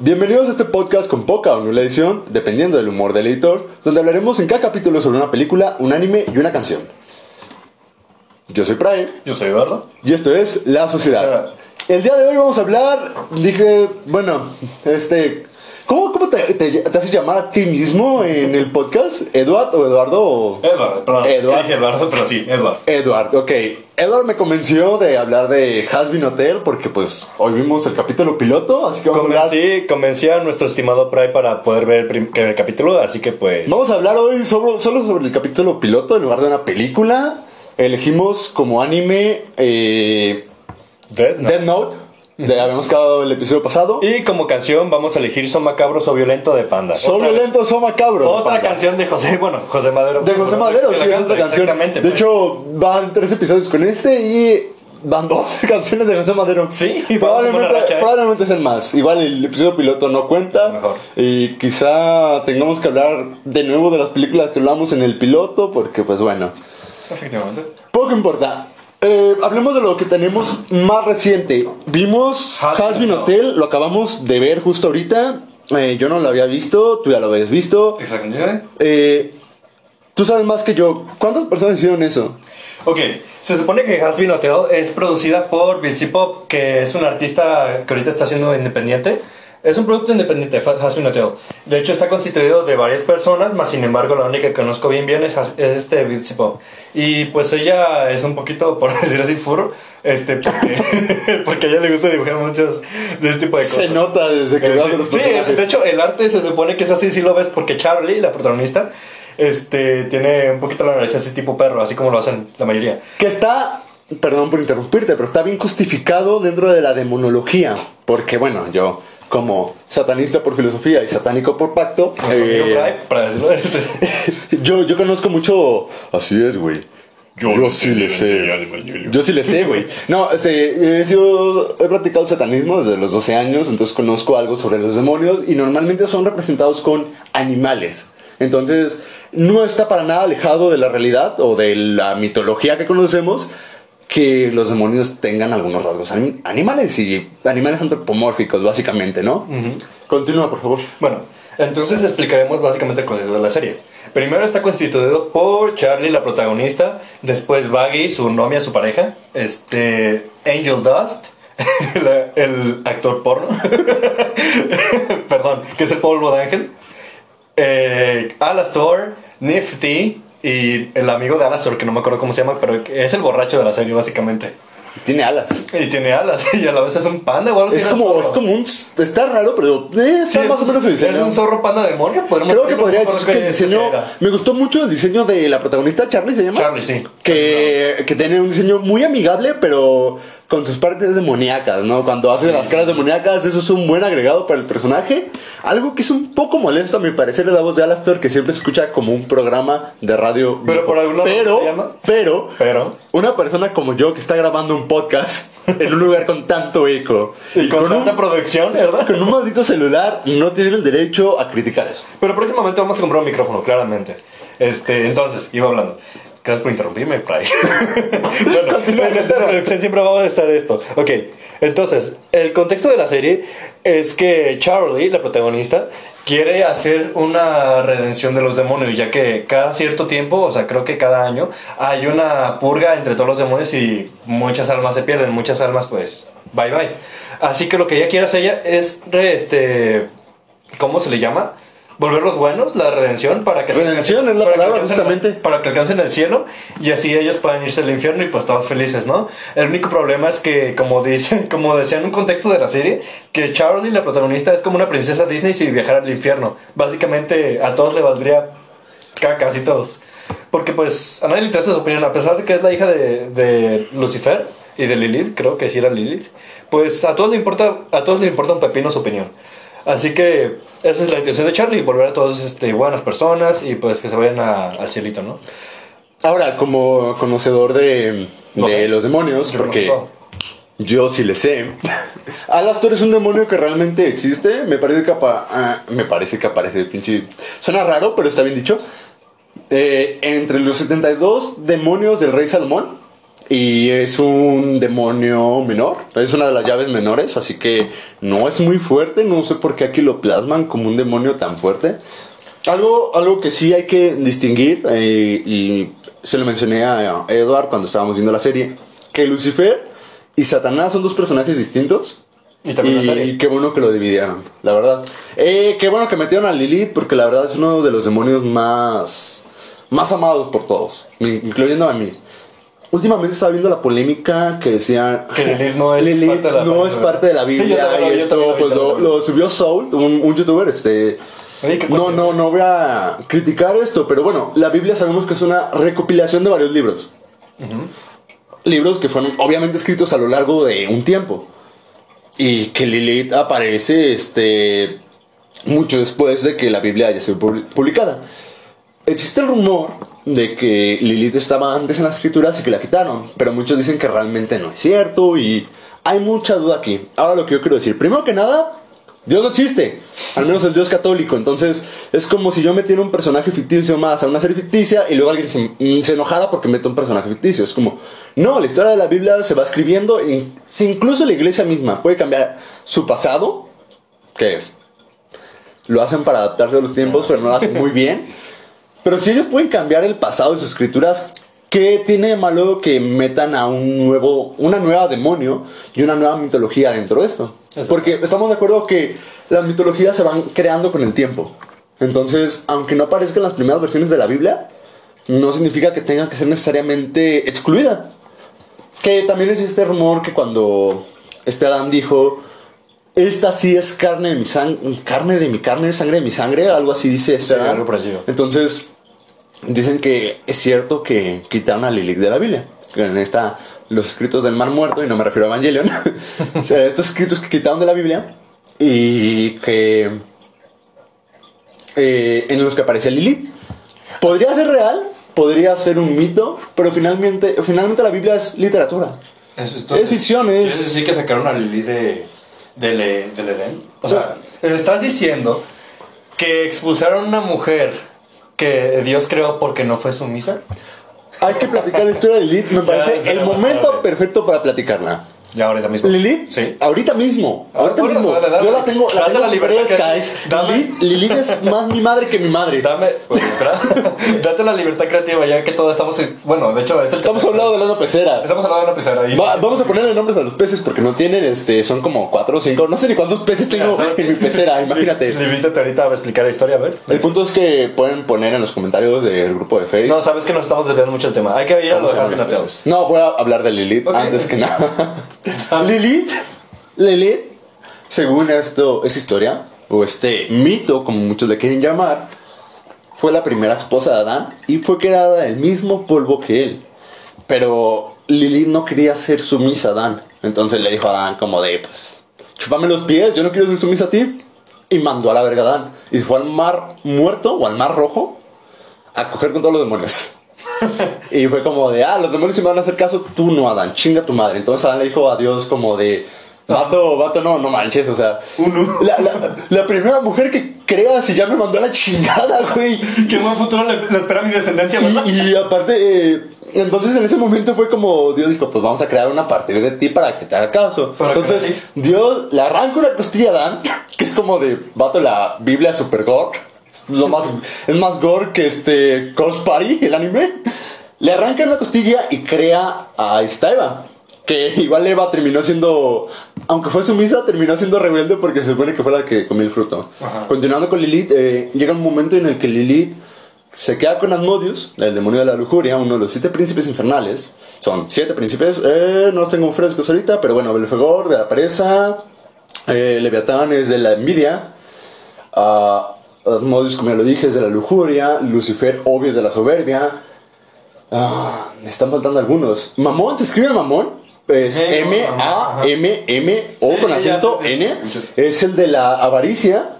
Bienvenidos a este podcast con poca o nula edición, dependiendo del humor del editor, donde hablaremos en cada capítulo sobre una película, un anime y una canción. Yo soy Prae Yo soy Eduardo. y esto es La Sociedad. El día de hoy vamos a hablar, dije, bueno, este, ¿cómo, cómo te, te, te haces llamar a ti mismo en el podcast? ¿Eduard o Eduardo? o- Eduardo, perdón. es que Eduardo. dije Eduardo, pero sí, Eduardo. Edward, ok. Edward me convenció de hablar de Hasbin Hotel porque pues hoy vimos el capítulo piloto, así que vamos a hablar... Convencí, convencí a nuestro estimado Pry para poder ver el, prim- el capítulo, así que pues... Vamos a hablar hoy solo, solo sobre el capítulo piloto en lugar de una película. Elegimos como anime eh, Dead Note. Dead Note. Habíamos quedado el episodio pasado. Y como canción vamos a elegir Son Macabros o Violento de Panda. Son Otra- violentos, son macabros. Otra Panda. canción de José, bueno, José Madero. De José Madero, sí, otra canción. Exactamente. De pues. hecho, van tres episodios con este y van dos canciones de José Madero. Sí, a probablemente, racha, ¿eh? probablemente sean más. Igual el episodio piloto no cuenta. Mejor. Y quizá tengamos que hablar de nuevo de las películas que hablamos en el piloto, porque pues bueno. Efectivamente. Poco importa. Eh, hablemos de lo que tenemos más reciente. Vimos Hazbin Hasbin Hotel. Lo acabamos de ver justo ahorita. Eh, yo no lo había visto, tú ya lo habías visto. Exactamente. Eh, tú sabes más que yo. ¿Cuántas personas hicieron eso? Ok, se supone que Has Been Hotel es producida por Bitsy Pop, que es un artista que ahorita está siendo independiente. Es un producto independiente, Fa- Has Been Hotel. De hecho, está constituido de varias personas, más sin embargo, la única que conozco bien bien es, es este Bitsy Pop. Y pues ella es un poquito, por decir así, furro, este, porque, porque a ella le gusta dibujar muchos de este tipo de cosas. Se nota desde que Eh, sí, los sí, de hecho el arte se supone que es así, si lo ves, porque Charlie, la protagonista, este, tiene un poquito la nariz así tipo perro, así como lo hacen la mayoría. Que está, perdón por interrumpirte, pero está bien justificado dentro de la demonología. Porque bueno, yo como satanista por filosofía y satánico por pacto, eh, para decirlo este. yo, yo conozco mucho... Así es, güey. Yo, sí le sé. Yo sí le sé, güey. No, este, eh, yo he practicado el satanismo desde los 12 años, entonces conozco algo sobre los demonios y normalmente son representados con animales. Entonces, no está para nada alejado de la realidad o de la mitología que conocemos que los demonios tengan algunos rasgos anim- animales y animales antropomórficos, básicamente, ¿no? Continúa, por favor. Bueno, entonces explicaremos básicamente cuál es la serie. Primero está constituido por Charlie, la protagonista, después Baggy, su novia, su pareja, este Angel Dust, el actor porno, perdón, que es el polvo de ángel, eh, Alastor, Nifty y el amigo de Alastor, que no me acuerdo cómo se llama, pero es el borracho de la serie básicamente. Tiene alas. Y tiene alas, y a la vez es un panda o algo así. Es como, es como un... Está raro, pero eh, está Sí, es más o un- menos su diseño. Es un zorro panda demonio, podríamos Creo que podría decir que el diseño. Me gustó mucho el diseño de la protagonista, Charlie se llama. Charlie, sí. Que, que tiene un diseño muy amigable, pero con sus partes demoníacas, ¿no? Cuando hace Sí, las sí. caras demoníacas, eso es un buen agregado para el personaje. Algo que es un poco molesto, a mi parecer, es la voz de Alastor, que siempre se escucha como un programa de radio. Pero por alguna pero, se llama. pero, Pero. una persona como yo que está grabando un podcast en un lugar con tanto eco Y con, tanta un, producción, ¿verdad? con un maldito celular, no tienen el derecho a criticar eso. Pero próximamente vamos a comprar un micrófono, claramente. Este, entonces, iba hablando. Gracias por interrumpirme, Pry. bueno, en esta producción siempre vamos a estar esto. Ok, entonces, el contexto de la serie es que Charlie, la protagonista, quiere hacer una redención de los demonios, ya que cada cierto tiempo, o sea, creo que cada año, hay una purga entre todos los demonios y muchas almas se pierden, muchas almas, pues, bye bye. Así que lo que ella quiere hacer ella es, re- este, ¿cómo se le llama? Volverlos buenos, la redención, para que se- Redención es la para palabra, alcancen- justamente. Para que alcancen el cielo y así ellos puedan irse al infierno y pues todos felices, ¿no? El único problema es que, como dice, como decía en un contexto de la serie, que Charlie, la protagonista, es como una princesa Disney si viajara al infierno. Básicamente a todos le valdría caca, casi todos. Porque pues a nadie le interesa su opinión, a pesar de que es la hija de, de Lucifer y de Lilith, creo que sí era Lilith, pues a todos le importa, a todos le importa un pepino su opinión. Así que esa es la intención de Charlie, volver a todos este, buenas personas y pues que se vayan a- al cielito, ¿no? Ahora, como conocedor de, de los demonios, porque yo sí le sé. Alastor es un demonio que realmente existe. Me parece que, apa- ah, me parece que aparece pinche. Suena raro, pero está bien dicho. Eh, entre los 72 demonios del rey Salomón, Y es un demonio menor, es una de las llaves menores, así que no es muy fuerte, no sé por qué aquí lo plasman como un demonio tan fuerte. Algo, algo que sí hay que distinguir, eh, y se lo mencioné a Edward cuando estábamos viendo la serie, que Lucifer y Satanás son dos personajes distintos. Y también la serie. Y qué bueno que lo dividieron, la verdad. Eh, qué bueno que metieron a Lilith, porque la verdad es uno de los demonios más, más amados por todos, incluyendo a mí. Últimamente estaba viendo la polémica que decía Que Lilith no es Lilith parte de la no es parte de la Sí, Biblia también vi, y esto pues lo, lo subió Soul, un, un youtuber, este Oye, ¿qué no, no, no voy a criticar esto, pero bueno, la Biblia sabemos que es una recopilación de varios libros. Libros que fueron obviamente escritos a lo largo de un tiempo. Y que Lilith aparece este mucho después de que la Biblia haya sido publi- publicada. Existe el rumor de que Lilith estaba antes en las escrituras y que la quitaron, pero muchos dicen que realmente no es cierto y hay mucha duda aquí. Ahora lo que yo quiero decir, primero que nada, Dios no existe, al menos el Dios católico, entonces es como si yo metiera un personaje ficticio más a una serie ficticia y luego alguien se, mm, se enojara porque meto un personaje ficticio. Es como, no, la historia de la Biblia se va escribiendo, y si incluso la iglesia misma puede cambiar su pasado, que lo hacen para adaptarse a los tiempos, pero no lo hacen muy bien. Pero si ellos pueden cambiar el pasado de sus escrituras, ¿qué tiene de malo que metan a un nuevo, una nueva demonio y una nueva mitología dentro de esto? Porque estamos de acuerdo que las mitologías se van creando con el tiempo. Entonces, aunque no aparezcan las primeras versiones de la Biblia, no significa que tenga que ser necesariamente excluida. Que también existe rumor que cuando este Adán dijo, esta sí es carne de mi sangre, carne de mi carne, sangre de mi sangre, algo así dice este Sí, Adán. algo parecido. Entonces, dicen que es cierto que quitaron a Lilith de la Biblia. Que en esta, los escritos del Mar Muerto, y no me refiero a Evangelion, o sea, estos escritos que quitaron de la Biblia y que eh, en los que aparece Lilith. Podría ser real, podría ser un mito, pero finalmente, finalmente la Biblia es literatura. Eso es, Es ficción, es- ¿Quieres decir que sacaron a Lili de, del, E- del Edén? O sea, estás diciendo que expulsaron a una mujer que Dios creó porque no fue sumisa. Hay que platicar la historia de Lilith, me parece el momento perfecto para platicarla. Ya ahorita mismo. Lilith, Sí. ahorita mismo, ahorita mismo. dale, dale. Yo la tengo, la tengo la libertad fresca. Es, Dame. Lilith, Lilith es más mi madre que mi madre. Dame, pues, espera. Date la libertad creativa ya que todos estamos en- bueno, de hecho es el Estamos hablando de la pecera. Estamos hablando de una pecera. Va- vamos a ponerle nombres a los peces porque no tienen, este, son como cuatro o cinco, no sé ni cuántos peces tengo en mi pecera, imagínate. Limítate ahorita a explicar la historia, a ver. El punto es que pueden poner en los comentarios del grupo de Facebook. No, sabes que nos estamos desviando mucho del tema. Hay que ir a lo Vamos de a Hazbin hablar de Hotel. peces. No, voy a hablar de Lilith antes que nada. Lilith, Lilith, según esto, esa historia, o este mito, como muchos le quieren llamar, fue la primera esposa de Adán y fue creada del mismo polvo que él. Pero Lilith no quería ser sumisa a Adán. Entonces le dijo a Adán como de, pues, chúpame los pies, yo no quiero ser sumisa a ti. Y mandó a la verga a Adán. Y fue al mar muerto o al mar rojo a coger con todos los demonios. Y fue como de, ah, los demonios si me van a hacer caso, tú no, Adán, chinga tu madre. Entonces Adán le dijo a Dios como de, vato, vato, no, no manches, o sea, la, la, la primera mujer que creas y ya me mandó a la chingada, güey. Qué buen futuro le, le espera a mi descendencia, ¿verdad? Y, y aparte, eh, entonces en ese momento fue como Dios dijo, pues vamos a crear una a partir de ti para que te haga caso. Para entonces. Dios le arranca una costilla a Adán, que es como de, vato, la Biblia super gore. Es Lo más, es más gore que este Ghost Party, el anime. Le arranca una costilla y crea a esta Eva. Que igual Eva terminó siendo, aunque fue sumisa, terminó siendo rebelde porque se supone que fue la que comió el fruto. Ajá. Continuando con Lilith, eh, llega un momento en el que Lilith se queda con Asmodeus, el demonio de la lujuria, uno de los siete príncipes infernales. Son siete príncipes, eh, no los tengo frescos ahorita, pero bueno, Belfegor de la pereza, eh, Leviatán es de la envidia, ah, Asmodeus, como ya lo dije, es de la lujuria, Lucifer, obvio, es de la soberbia. Ah, me están faltando algunos. Mamón, se escribe Mamón. Es M-A-M-M-O con acento. N. Es el de la avaricia.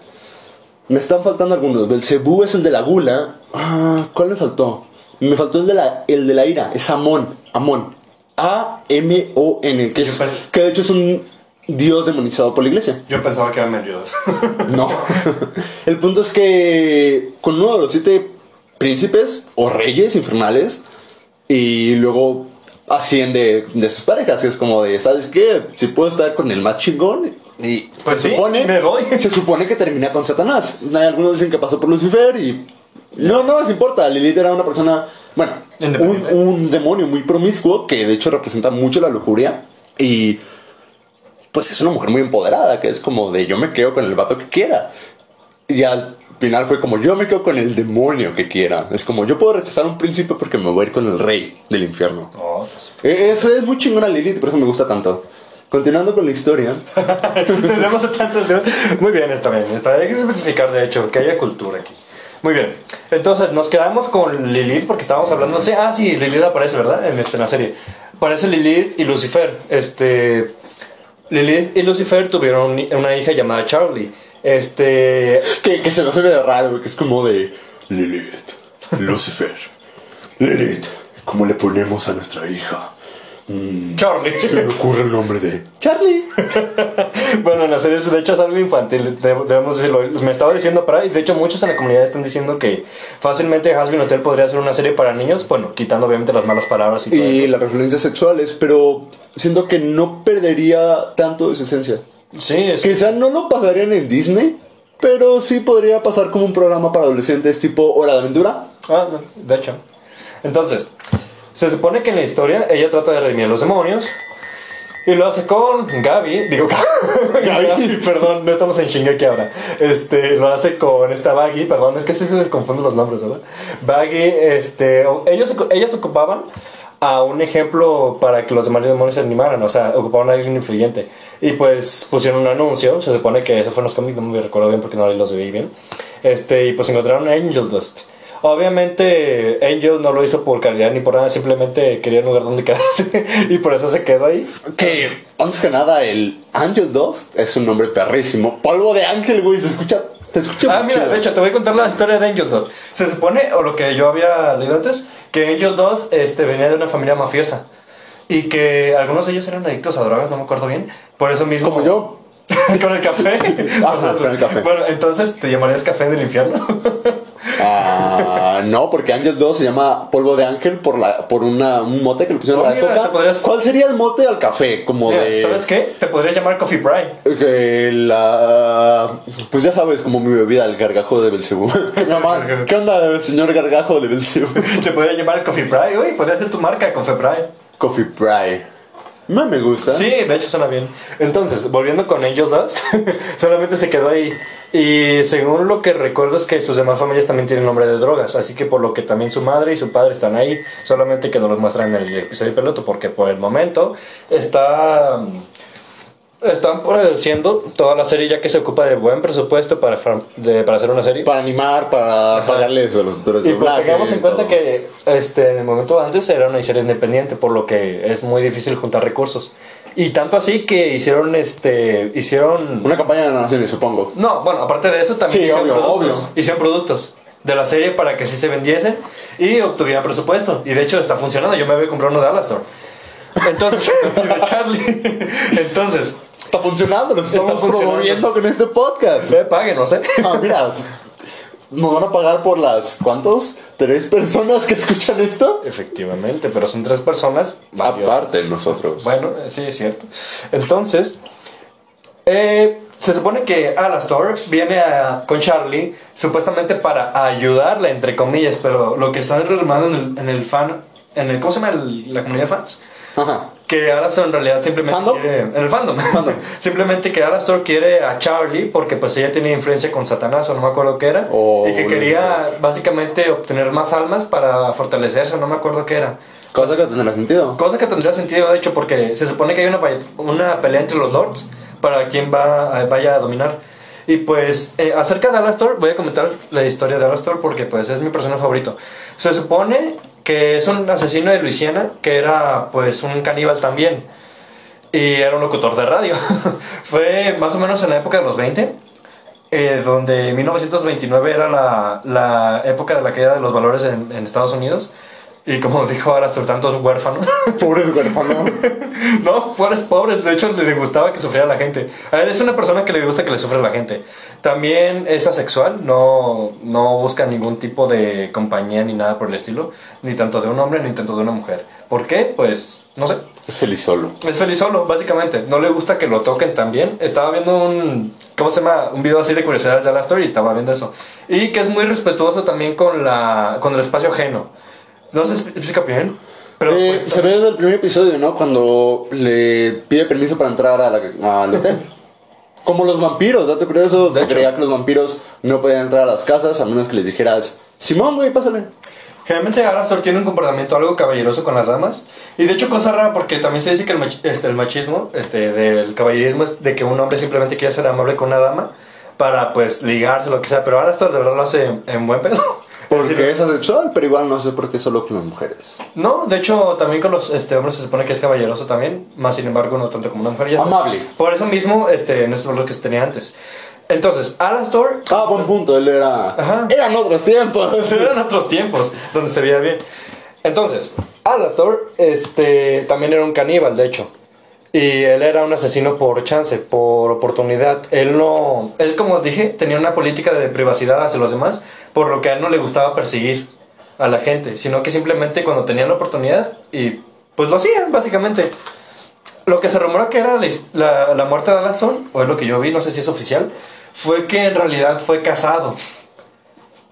Me están faltando algunos. Belcebú es el de la gula. Ah, ¿cuál me faltó? Me faltó el de la, el de la ira. Es Amón. Amón. A-M-O-N. Que, es- que de hecho es un dios demonizado por la iglesia. Yo pensaba que eran Meliodas. No. El punto es que con uno de los siete príncipes o reyes infernales y luego asciende de sus parejas. Es como de, ¿sabes qué? Si puedo estar con el más chingón. Y Pues se sí, supone, me. Se supone que termina con Satanás. Hay algunos dicen que pasó por Lucifer y. No, no les importa. Lilith era una persona. Bueno, un, un demonio muy promiscuo que de hecho representa mucho la lujuria. Y. Pues es una mujer muy empoderada, que es como de yo me quedo con el vato que quiera. Y al final fue como yo me quedo con el demonio que quiera. Es como yo puedo rechazar a un príncipe porque me voy a ir con el rey del infierno. Oh, pues. Eh, Es, es muy chingona Lilith, por eso me gusta tanto. Continuando con la historia. Tenemos tanto el tema. Muy bien, está bien. Está, hay que especificar, de hecho, que haya cultura aquí. Muy bien. Entonces, nos quedamos con Lilith porque estábamos hablando. Sí, ah, sí, Lilith aparece, ¿verdad? En, este, en la serie. Aparece Lilith y Lucifer. Este. Lilith y Lucifer tuvieron un- una hija llamada Charlie. Este. Que, se nos ve raro, que es como de Lilith, Lucifer, Lilith, ¿cómo le ponemos a nuestra hija? Charlie. Se me ocurre el nombre de Charlie. Bueno, en la serie de hecho es algo infantil, de- debemos decirlo. Me estaba diciendo para, y de hecho muchos en la comunidad están diciendo que fácilmente Hasbin Hotel podría ser una serie para niños, bueno, quitando obviamente las malas palabras y todo Y eso. las referencias sexuales, pero siento que no perdería tanto de su esencia. Sí, es, Quizá no lo pasarían en Disney, pero sí podría pasar como un programa para adolescentes tipo Hora de Aventura. ah, de hecho. Entonces, se supone que en la historia ella trata de redimir a los demonios. Y lo hace con Gaby, digo Gaby, perdón, no estamos en Shingeki ahora. Este, lo hace con esta Baggy, perdón, es que sí se les confunden los nombres, ¿verdad? Baggy, este, ellos, ellas ocupaban a un ejemplo para que los demás demonios se animaran, o sea, ocupaban a alguien influyente. Y pues pusieron un anuncio, se supone que eso fue en los cómics, no me recuerdo bien porque no los vi bien. Este, y pues encontraron a Angel Dust. Obviamente Angel no lo hizo por calidad ni por nada, simplemente quería un lugar donde quedarse y por eso se quedó ahí. Que, antes que nada, el Angel Dust es un nombre perrísimo. Polvo de ángel, güey, se escucha. Te escucha Ah, mira, chido. de hecho, te voy a contar la historia de Angel Dust. Se supone, o lo que yo había leído antes, que Angel Dust este, venía de una familia mafiosa. Y que algunos de ellos eran adictos a drogas, no me acuerdo bien. Por eso mismo. Como yo. con el café. Ajá, con el café. Bueno, entonces te llamarías café en el infierno. Ah, no, porque Angel 2 se llama polvo de ángel por la por una, un mote que le pusieron Oh, a la mira, época. podrías- ¿Cuál sería el mote al café? Como Mira, de. ¿Sabes qué? Te podrías llamar Coffee. Que la. Pues ya sabes, como mi bebida, el gargajo de Belcebú. ¿qué onda, señor gargajo de Belcebú? Te podrías llamar Coffee Bride. Uy, podría ser tu marca, Coffee Bride. Coffee Pry. No me gusta. Sí, de hecho suena bien. Entonces, volviendo con Angel Dust, solamente se quedó ahí. Y según lo que recuerdo es que sus demás familias también tienen nombre de drogas, así que por lo que también su madre y su padre están ahí, solamente que no los muestran en el episodio piloto, porque por el momento está... Están produciendo toda la serie ya que se ocupa de buen presupuesto para, de- para hacer una serie. Para animar, para pagarles a los actores de Y pues tengamos en cuenta todo. que este, en el momento antes era una serie independiente, por lo que es muy difícil juntar recursos. Y tanto así que hicieron este hicieron Una campaña de naciones, supongo. No, bueno, aparte de eso también Sí, hicieron, obvio, productos, obvio. hicieron productos de la serie para que sí se vendiesen y obtuvieran presupuesto. Y de hecho está funcionando, yo me voy a comprar uno de Alastor. Entonces, de Charlie. Entonces, Está funcionando, nos Está estamos funcionando. promoviendo con este podcast. me paguen, no sé. Ah, mira, nos van a pagar por las. ¿Cuántos? ¿Tres personas que escuchan esto? Efectivamente, pero son tres personas. valiosas. Aparte de nosotros. Bueno, eh, sí, es cierto. Entonces, eh, se supone que Alastor viene a- con Charlie supuestamente para ayudarla, entre comillas, pero lo que está relevando en el, en el fan, en el, ¿cómo se llama el- la comunidad de fans? Ajá. Que Alastor en realidad simplemente ¿Fandom? quiere... En el fandom. simplemente que Alastor quiere a Charlie porque pues ella tiene influencia con Satanás o no me acuerdo qué era. Oh, y que quería básicamente obtener más almas para fortalecerse, no me acuerdo qué era. Cosa que tendrá sentido. Cosa que tendría sentido, de hecho, porque se supone que hay una, una pelea entre los lords para quien va, vaya a dominar. Y pues, eh, acerca de Alastor, voy a comentar la historia de Alastor porque pues es mi personaje favorito. Se supone que es un asesino de Luisiana que era pues un caníbal también. Y era un locutor de radio. Fue más o menos en la época de los 20. eh, donde 1929 era la, la época de la caída de los valores en, en Estados Unidos. Y como dijo Alastor, tantos huérfanos. Pobres huérfanos. no, pobres, pobres. De hecho, le gustaba que sufriera la gente. A él es una persona que le gusta que le sufra la gente. También es asexual, no, no busca ningún tipo de compañía ni nada por el estilo. Ni tanto de un hombre ni tanto de una mujer. ¿Por qué? Pues, no sé. Es feliz solo. Es feliz solo, básicamente. No le gusta que lo toquen también. Estaba viendo un. ¿Cómo se llama? Un video así de curiosidades de Alastor y estaba viendo eso. Y que es muy respetuoso también con, la, con el espacio ajeno. No se explica bien. Pero Eh, pues, se ve desde el primer episodio, ¿no? Cuando le pide permiso para entrar a la- al hotel. Como los vampiros, dato curioso. Se hecho. creía que los vampiros no podían entrar a las casas a menos que les dijeras, Simón, güey, pásale. Generalmente Alastor tiene un comportamiento algo caballeroso con las damas. Y de hecho, cosa rara, porque también se dice que el, este, el machismo este, del caballerismo es de que un hombre simplemente quiere ser amable con una dama para, pues, ligarse, lo que sea. Pero Alastor de verdad lo hace en buen pedo. Porque es asexual, pero igual no sé por qué solo con las mujeres. No, de hecho, también con los este, hombres se supone que es caballeroso también, más sin embargo, no tanto como una mujer. ya. Amable. Por eso mismo, este, estos son los que se tenía antes. Entonces, Alastor. Ah, buen punto, él era... Ajá. Eran otros tiempos. Eran otros tiempos donde se veía bien. Entonces, Alastor este, también era un caníbal, de hecho. Y él era un asesino por chance, por oportunidad. Él no. Él, como dije, tenía una política de privacidad hacia los demás, por lo que a él no le gustaba perseguir a la gente, sino que simplemente cuando tenía la oportunidad, y pues lo hacía, básicamente. Lo que se rumora que era la, la- la muerte de Alastor, o es lo que yo vi, no sé si es oficial, fue que en realidad fue casado.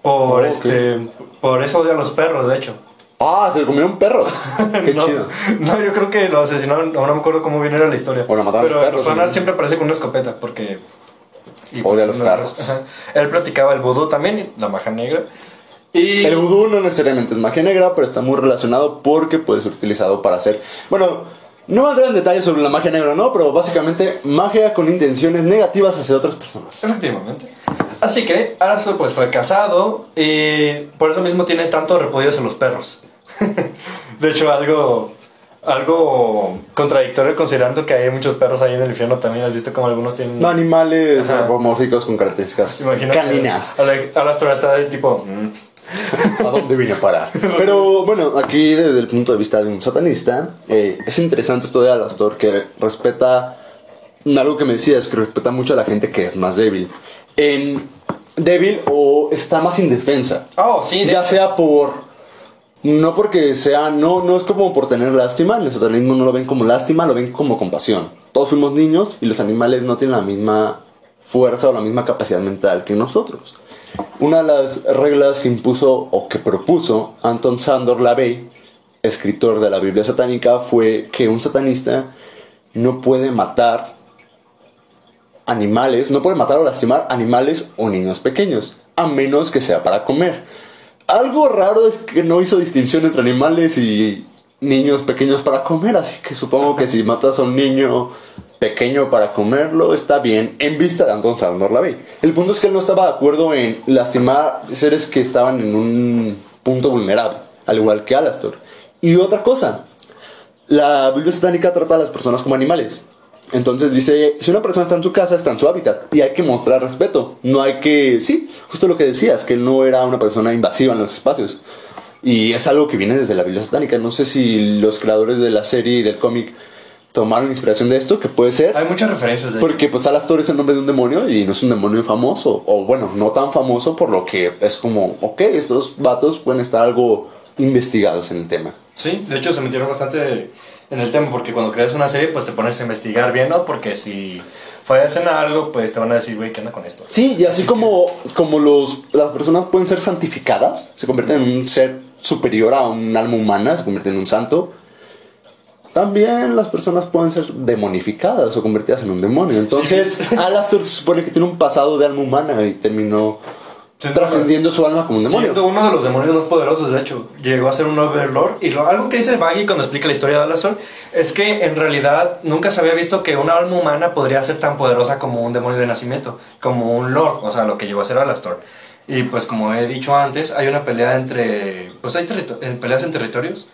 Por Oh, este. Por eso odia a los perros, de hecho. Ah, se le comió un perro. Qué no, chido. no, yo creo que lo asesinaron, no, no me acuerdo cómo bien era la historia. O lo mataron Pero perros, el fanar ¿no? siempre aparece con una escopeta, porque... y- Odia a los no, perros. ajá. Él practicaba el vudú también, la magia negra. Y... El vudú no necesariamente es magia negra, pero está muy relacionado porque puede ser utilizado para hacer... Bueno, no voy a entrar en detalles sobre la magia negra, ¿no? Pero básicamente magia con intenciones negativas hacia otras personas. Efectivamente. Así que Alastor pues fue casado y por eso mismo tiene tanto repudio hacia los perros. de hecho, algo... Algo contradictorio considerando que hay muchos perros ahí en el infierno también. ¿Has visto como algunos tienen... No, animales Ajá. antropomórficos con características Imagino caninas. Alastor está de tipo... mm, ¿A dónde vine a parar? Pero bueno, aquí desde el punto de vista de un satanista, eh, es interesante esto de Alastor que respeta algo que me decías, que respeta mucho a la gente que es más débil. En débil o está más indefensa. Oh, sí, Ya sea por. No porque sea. No, no es como por tener lástima. El satanismo no lo ven como lástima, lo ven como compasión. Todos fuimos niños y los animales no tienen la misma fuerza o la misma capacidad mental que nosotros. Una de las reglas que impuso o que propuso Anton Sandor Lavey, escritor de la Biblia satánica, fue que un satanista no puede matar animales, no puede matar o lastimar animales o niños pequeños, a menos que sea para comer. Algo raro es que no hizo distinción entre animales y niños pequeños para comer, así que supongo que si matas a un niño pequeño para comerlo, está bien, en vista de Anton Sandor Lavey. El punto es que él no estaba de acuerdo en lastimar seres que estaban en un punto vulnerable, al igual que Alastor. Y otra cosa, la Biblia satánica trata a las personas como animales. Entonces dice, si una persona está en su casa, está en su hábitat y hay que mostrar respeto. No hay que, sí, justo lo que decías, que él no era una persona invasiva en los espacios. Y es algo que viene desde la Biblia satánica. No sé si los creadores de la serie y del cómic tomaron inspiración de esto, que puede ser. Hay muchas referencias de Porque pues Alastor es el nombre de un demonio y no es un demonio famoso. O bueno, no tan famoso por lo que es como, ok, estos vatos pueden estar algo investigados en el tema. Sí, de hecho se metieron bastante en el tema porque cuando creas una serie pues te pones a investigar bien, ¿no? Porque si fallas en algo pues te van a decir, güey, ¿qué onda con esto? Sí, y así como, como los, las personas pueden ser santificadas, se convierten en un ser superior a un alma humana, se convierten en un santo, también las personas pueden ser demonificadas o convertidas en un demonio. Entonces, Alastor se supone que tiene un pasado de alma humana y terminó trascendiendo su alma como un demonio. Siendo uno de los demonios más poderosos, de hecho, llegó a ser un overlord. Y lo, algo que dice Baggy cuando explica la historia de Alastor es que en realidad nunca se había visto que una alma humana podría ser tan poderosa como un demonio de nacimiento, como un lord, o sea, lo que llegó a ser Alastor. Y pues como he dicho antes, hay una pelea entre, pues hay peleas en territorios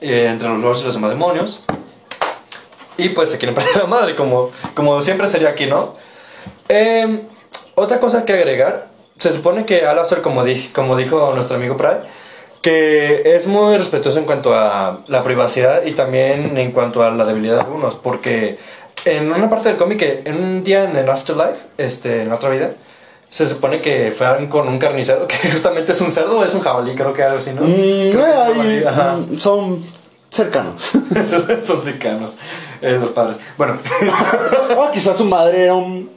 eh, entre los lords y los demás demonios. Y pues se quieren perder la madre, como, como siempre sería aquí, ¿no? Eh, otra cosa que agregar, se supone que Alastor, como, di- como dijo nuestro amigo Pride, que es muy respetuoso en cuanto a la privacidad y también en cuanto a la debilidad de algunos, porque en una parte del cómic, en un día en el Afterlife, este, en otra vida, se supone que fueron con un carnicero, que justamente es un cerdo o es un jabalí, creo que algo así, ¿no? Mm, eh, jabalí, ahí, ajá. mm, son cercanos. Son cercanos, eh, los padres. Bueno, Ah, quizás su madre era un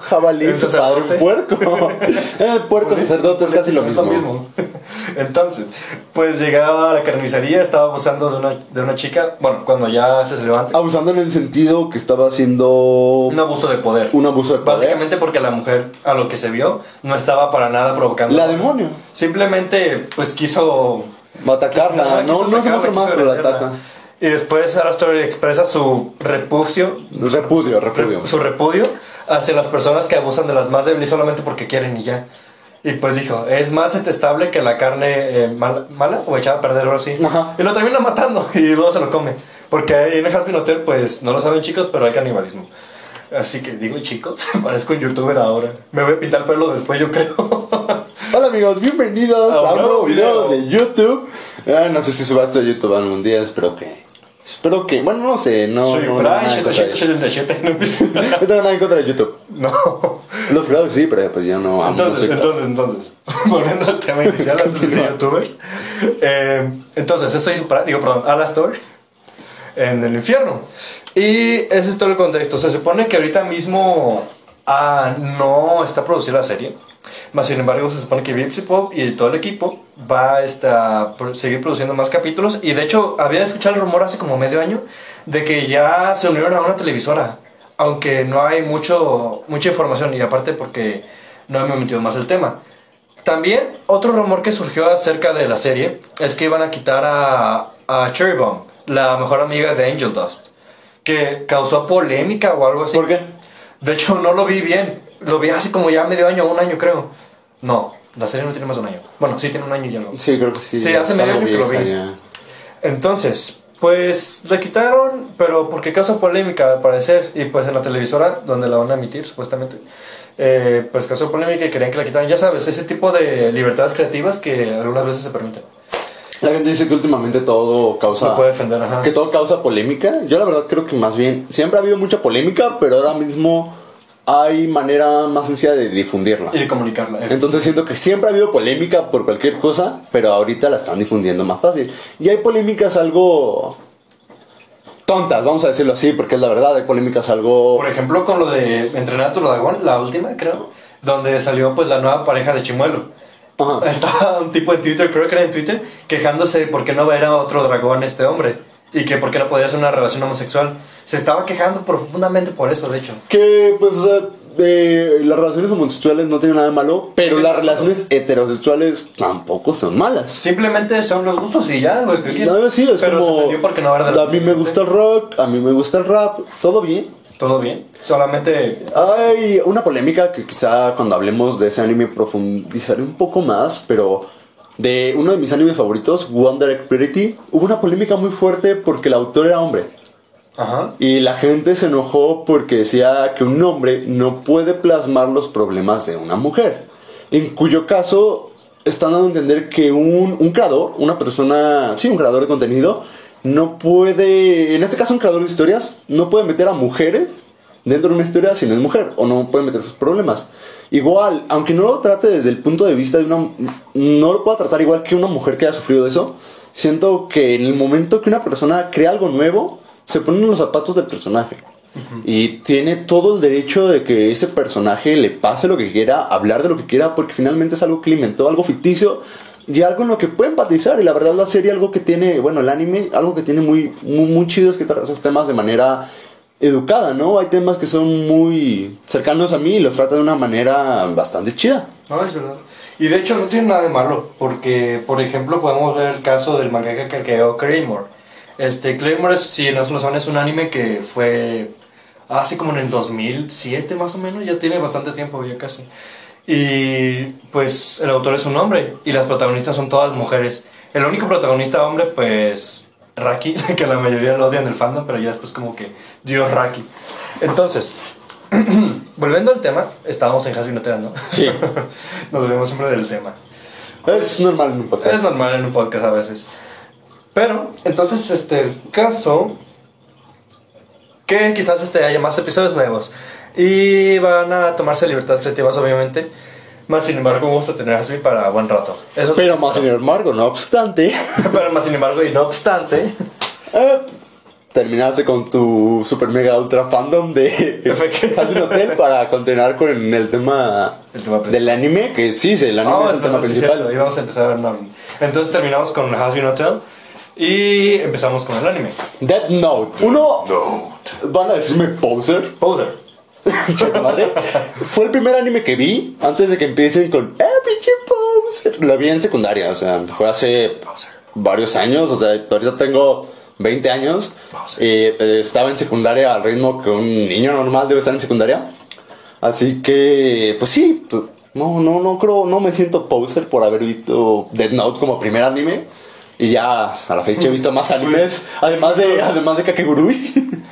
jabalí, ¿Un sacerdote? puerco. eh, puerco sacerdote es casi lo mismo. Entonces, pues llegaba a la carnicería, estaba abusando de una, de una chica, bueno, cuando ya se levanta, Abusando en el sentido que estaba haciendo un abuso de poder. un abuso de poder. Básicamente porque la mujer, a lo que se vio, no estaba para nada provocando. La demonio. Simplemente, pues quiso. Atacarla. Ajá, no, no se muestra más, pero la ataca. Y después Alastor expresa su repudio. Repudio, repudio. Su repudio hacia las personas que abusan de las más débiles solamente porque quieren y ya. Y pues dijo, es más detestable que la carne eh, mal- mala o echada a perder o algo así. Ajá. Y lo termina matando y luego se lo come. Porque en el Hasbin Hotel, pues no lo saben chicos, pero hay canibalismo. Así que digo chicos, parezco un youtuber ahora. Me voy a pintar el pelo después, yo creo. Hola amigos, bienvenidos A un a un nuevo video video. de YouTube. Ah, no sé si suba esto a YouTube algún día, espero que. Espero que. Bueno, no sé, no. Soy no, no, Brian, nada en contra de- 777. No tengo nada en contra de YouTube. No. Los creadores sí, pero pues yo no. Entonces, no entonces, entonces, volviendo al tema inicial antes de youtubers. eh, entonces, eso hizo para, digo, perdón, Alastor en el infierno. Y ese es todo el contexto. Se supone que ahorita mismo ah, no está producida la serie. Más sin embargo, se supone que Vipsy Pop y todo el equipo va a seguir produciendo más capítulos. Y de hecho, había escuchado el rumor hace como medio año de que ya se unieron a una televisora. Aunque no hay mucho, mucha información. Y aparte, porque no me he metido más el tema. También, otro rumor que surgió acerca de la serie es que iban a quitar a, a Cherry Bomb, la mejor amiga de Angel Dust, que causó polémica o algo así. ¿Por qué? De hecho, no lo vi bien. Lo vi hace como ya medio año, un año creo. No, la serie no tiene más de un año. Bueno, sí tiene un año y algo. Sí, creo que sí. Sí, ya hace medio año que lo vi. ya. Entonces, pues la quitaron, pero porque causa polémica al parecer. Y pues en la televisora, donde la van a emitir supuestamente, eh, pues causó polémica y querían que la quitaran. Ya sabes, ese tipo de libertades creativas que algunas veces se permiten. La gente dice que últimamente todo causa. Se puede defender, ajá. Que todo causa polémica. Yo la verdad creo que más bien. Siempre ha habido mucha polémica, pero ahora mismo hay manera más sencilla de difundirla. Y de comunicarla. Entonces siento que siempre ha habido polémica por cualquier cosa, pero ahorita la están difundiendo más fácil. Y hay polémicas algo tontas, vamos a decirlo así, porque es la verdad, hay polémicas algo... Por ejemplo, con lo de Entrenar a tu dragón, la última, creo, donde salió pues la nueva pareja de Chimuelo. Ajá. Estaba un tipo en Twitter, creo que era en Twitter, quejándose de por qué no era otro dragón este hombre. Y que por qué no podía ser una relación homosexual. Se estaba quejando profundamente por eso, de hecho. Que pues o sea, eh, las relaciones homosexuales no tienen nada de malo, pero Sí, las no. relaciones heterosexuales tampoco son malas. Simplemente son los gustos y ya, güey. sí, es Pero se como... ofendió porque no era de la A mí me gusta el rock, a mí me gusta el rap, todo bien. Todo bien. Solamente. Hay una polémica que quizá cuando hablemos de ese anime profundizaré un poco más, pero de uno de mis animes favoritos, One Direct Pretty, hubo una polémica muy fuerte porque el autor era hombre. Y la gente se enojó porque decía que un hombre no puede plasmar los problemas de una mujer. En cuyo caso están dando a entender que un, un creador, una persona, sí, un creador de contenido, no puede, en este caso un creador de historias, no puede meter a mujeres dentro de una historia si no es mujer, o no puede meter sus problemas. Igual, aunque no lo trate desde el punto de vista de una... No lo pueda tratar igual que una mujer que haya sufrido eso, siento que en el momento que una persona crea algo nuevo, se pone en los zapatos del personaje. Y tiene todo el derecho de que ese personaje le pase lo que quiera, hablar de lo que quiera, porque finalmente es algo que inventó, algo ficticio y algo en lo que puede empatizar. Y la verdad, la serie, algo que tiene, bueno, el anime, algo que tiene muy, muy, muy chido es que trata esos temas de manera educada, ¿no? Hay temas que son muy cercanos a mí y los trata de una manera bastante chida. No, es verdad. Y de hecho no tiene nada de malo, porque, por ejemplo, podemos ver el caso del mangaka que creó Claymore. Este, Claymore, si no lo saben, es un anime que fue hace como en el 2007 más o menos, ya tiene bastante tiempo, ya casi. Y pues el autor es un hombre y las protagonistas son todas mujeres. El único protagonista hombre, pues, Raki, que la mayoría lo odian del fandom, pero ya después como que Dios Raki. Entonces, volviendo al tema, estábamos en Hasbin Hotel, ¿no? Sí. Nos olvidamos siempre del tema. Es normal en un podcast. Es normal en un podcast a veces. Pero, entonces, este, el caso que quizás este, haya más episodios nuevos y van a tomarse libertades creativas, obviamente. Más sin embargo, vamos a tener a Hasbi para buen rato. Eso Pero más sin embargo, no obstante, Pero más sin embargo, y no obstante, eh, terminaste con tu super mega ultra fandom de. Hazbin Hotel para continuar con el tema, El tema del anime, que sí, el anime Oh, es el tema principal. y vamos a empezar a ver Norman. Entonces terminamos con Hasbin Hotel y empezamos con el anime. Death Note. Uno, van a decirme poser. Poser. Madre. Fue el primer anime que vi antes de que empiecen con ¡Eh, pinche poser! Lo vi en secundaria, o sea, fue hace varios años, o sea, ahorita tengo 20 años. Eh, eh, estaba en secundaria al ritmo que un niño normal debe estar en secundaria. Así que, pues sí, no, no, no creo, no me siento poser por haber visto Death Note como primer anime. Y ya a la fecha he visto más animes, además de, además de Kakegurui.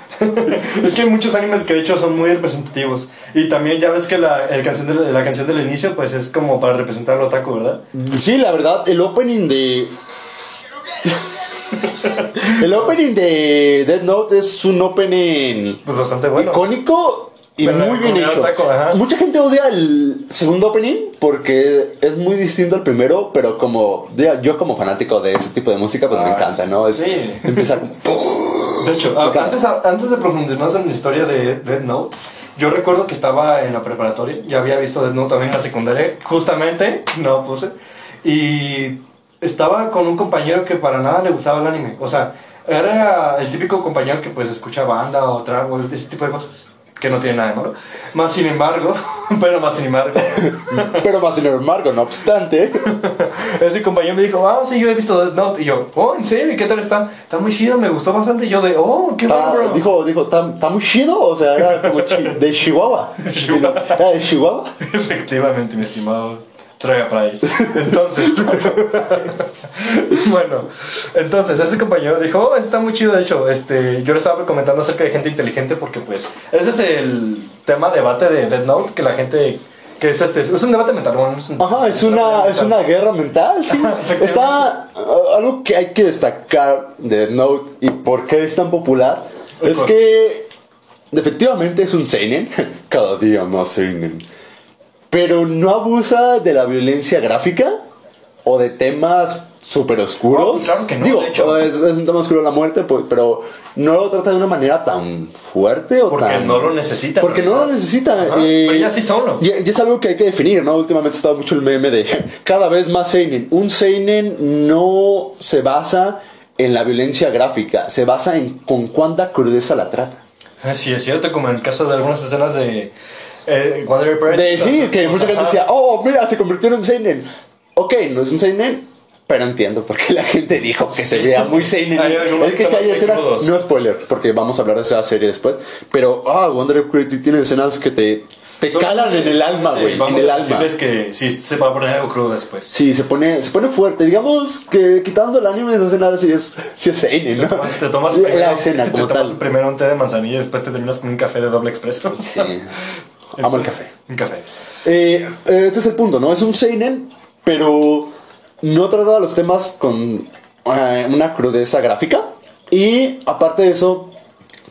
Es que hay muchos animes que de hecho son muy representativos. Y también ya ves que la, el canción de, la canción del inicio pues es como para representar al otaku, ¿verdad? Sí, la verdad, el opening de. el opening de Dead Note es un opening Pues bastante bueno. icónico y Pero muy bien hecho. Mucha gente odia el segundo opening porque es muy distinto al primero, pero como yo como fanático de ese tipo de música, pues me Ah, encanta, ¿no? Es, sí. Empieza como. De hecho, antes, antes de profundizar en la historia de Death Note, yo recuerdo que estaba en la preparatoria, ya había visto Death Note también en la secundaria, justamente, no puse, y estaba con un compañero que para nada le gustaba el anime, o sea, era el típico compañero que pues escucha banda o trap o ese tipo de cosas, que no tiene nada de malo, más sin embargo, pero más sin embargo, Pero más sin embargo, no obstante. ese compañero me dijo, ah, sí, yo he visto Death Note, y yo, oh, ¿en serio? ¿Y qué tal está? Está muy chido, me gustó bastante, y yo de, oh, qué bueno, bro. dijo, dijo, ¿está muy chido? O sea, era como chi- de Chihuahua. Chihuahua. Era de Chihuahua. Efectivamente, mi estimado Traga Price. Entonces, bueno, entonces ese compañero dijo, oh, está muy chido, de hecho, este, yo le estaba comentando acerca de gente inteligente porque pues ese es el tema debate de Dead Note, que la gente, que es este, es un debate mental, bueno, es un- Ajá, es una, es una guerra mental, sí. Está algo que hay que destacar de Note y por qué es tan popular es que efectivamente es un seinen, cada día más seinen, pero no abusa de la violencia gráfica o de temas súper oscuros. Oh, claro que no, Digo, de hecho. es, es un tema oscuro la muerte, pues, pero no lo trata de una manera tan fuerte o Porque tan... no lo necesita. Porque no lo necesita. Eh, pero ya sí solo. Y, y es algo que hay que definir, ¿no? Últimamente estaba mucho el meme de cada vez más Seinen. Un Seinen no se basa en la violencia gráfica, se basa en con cuánta crudeza la trata. Sí, es cierto, como en el caso de algunas escenas de eh, Wonder Bread. De sí, que mucha gente decía, oh, mira, se convirtió en un Seinen. Ok, no es un Seinen, pero entiendo por qué la gente dijo que se Sí. vea muy Seinen. Es que si hay escenas, no spoiler, porque vamos a hablar de esa serie después, pero, ah, Wonder Bread tiene escenas que te, te calan en el alma, güey, Eh, en el alma. decirles que sí se va a poner algo crudo después. Sí, se pone, se pone fuerte. Digamos que quitando el anime, esa escena sí es, sí es seinen, ¿no? Te tomas, te tomas la, primero, escena te como tomas tal. primero un té de manzanilla y después te terminas con un café de doble expreso. Sí. Amo el café. Un café. Eh, eh, este es el punto, ¿no? Es un seinen, pero no trata los temas con eh, una crudeza gráfica. Y aparte de eso,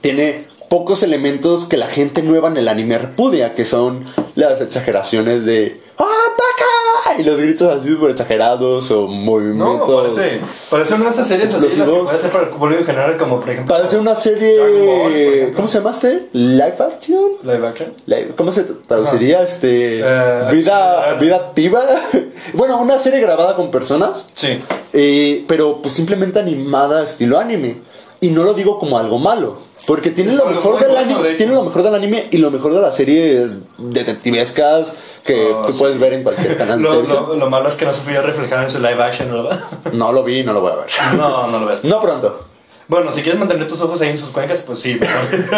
tiene pocos elementos que la gente nueva en el anime repudia, que son las exageraciones de ¡Ah, vaca! Y los gritos así súper exagerados o No, movimientos. parece, parece una de esas series así las que puede ser para el público en general, como por ejemplo. Parece una Ball, serie. ejemplo. ¿Cómo se llama este? ¿Live action? Live action. Live- ¿Cómo se traduciría? Este. Eh, vida, vida activa. bueno, una serie grabada con personas. Sí. eh, pero pues simplemente animada estilo anime. Y no lo digo como algo malo. Porque tiene lo mejor del anime. Tiene lo mejor del anime y lo mejor de las series detectivescas que Oh, tú sí. puedes ver en cualquier canal Lo, lo, lo malo es que no se fue reflejado en su live action, ¿verdad? No lo vi, no lo voy a ver. No, no lo ves. No pronto. Bueno, si quieres mantener tus ojos ahí en sus cuencas, pues sí, pero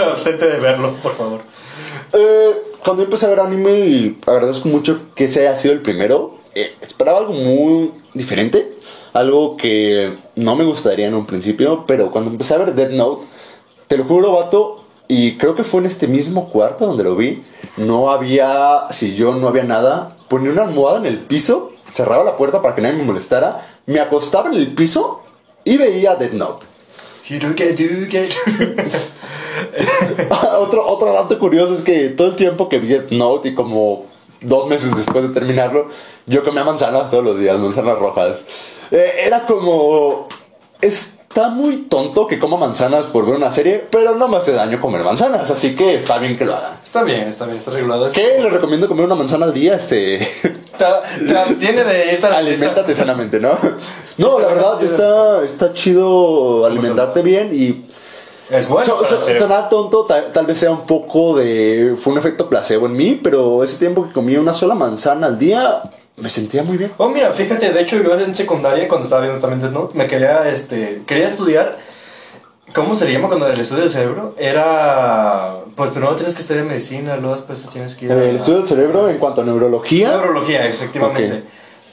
abstente de verlo, por favor. Eh, cuando yo empecé a ver anime y agradezco mucho que ese haya sido el primero, eh, esperaba algo muy diferente, algo que no me gustaría en un principio, pero cuando empecé a ver Dead Note, te lo juro, vato, y creo que fue en este mismo cuarto donde lo vi, no había sillón, no había nada, ponía una almohada en el piso cerraba la puerta para que nadie me molestara, me acostaba en el piso y veía Dead Note. otro, otro dato curioso es que todo el tiempo que vi Dead Note y como dos meses después de terminarlo, yo comía manzanas todos los días, manzanas rojas. Eh, era como... Está muy tonto que coma manzanas por ver una serie, pero no me hace daño comer manzanas, así que está bien que lo haga. Está bien, está bien, está regulado. ¿Qué? Le recomiendo comer una manzana al día, este... Tiene de irte a la Aliméntate sanamente, ¿no? No, la verdad está, está chido alimentarte bien y... Es bueno. So, so, tonto, tal, tal, vez sea un poco de. Fue un efecto placebo en mí, pero ese tiempo que comía una sola manzana al día, me sentía muy bien. Oh, mira, fíjate, de hecho, yo en secundaria, cuando estaba viendo también ¿no? me quería, este, quería estudiar. ¿Cómo se llama cuando el estudio del cerebro? Era. Pues primero tienes que estudiar medicina, luego después tienes que ir. ¿El estudio del cerebro en cuanto a neurología? Neurología, efectivamente. Okay.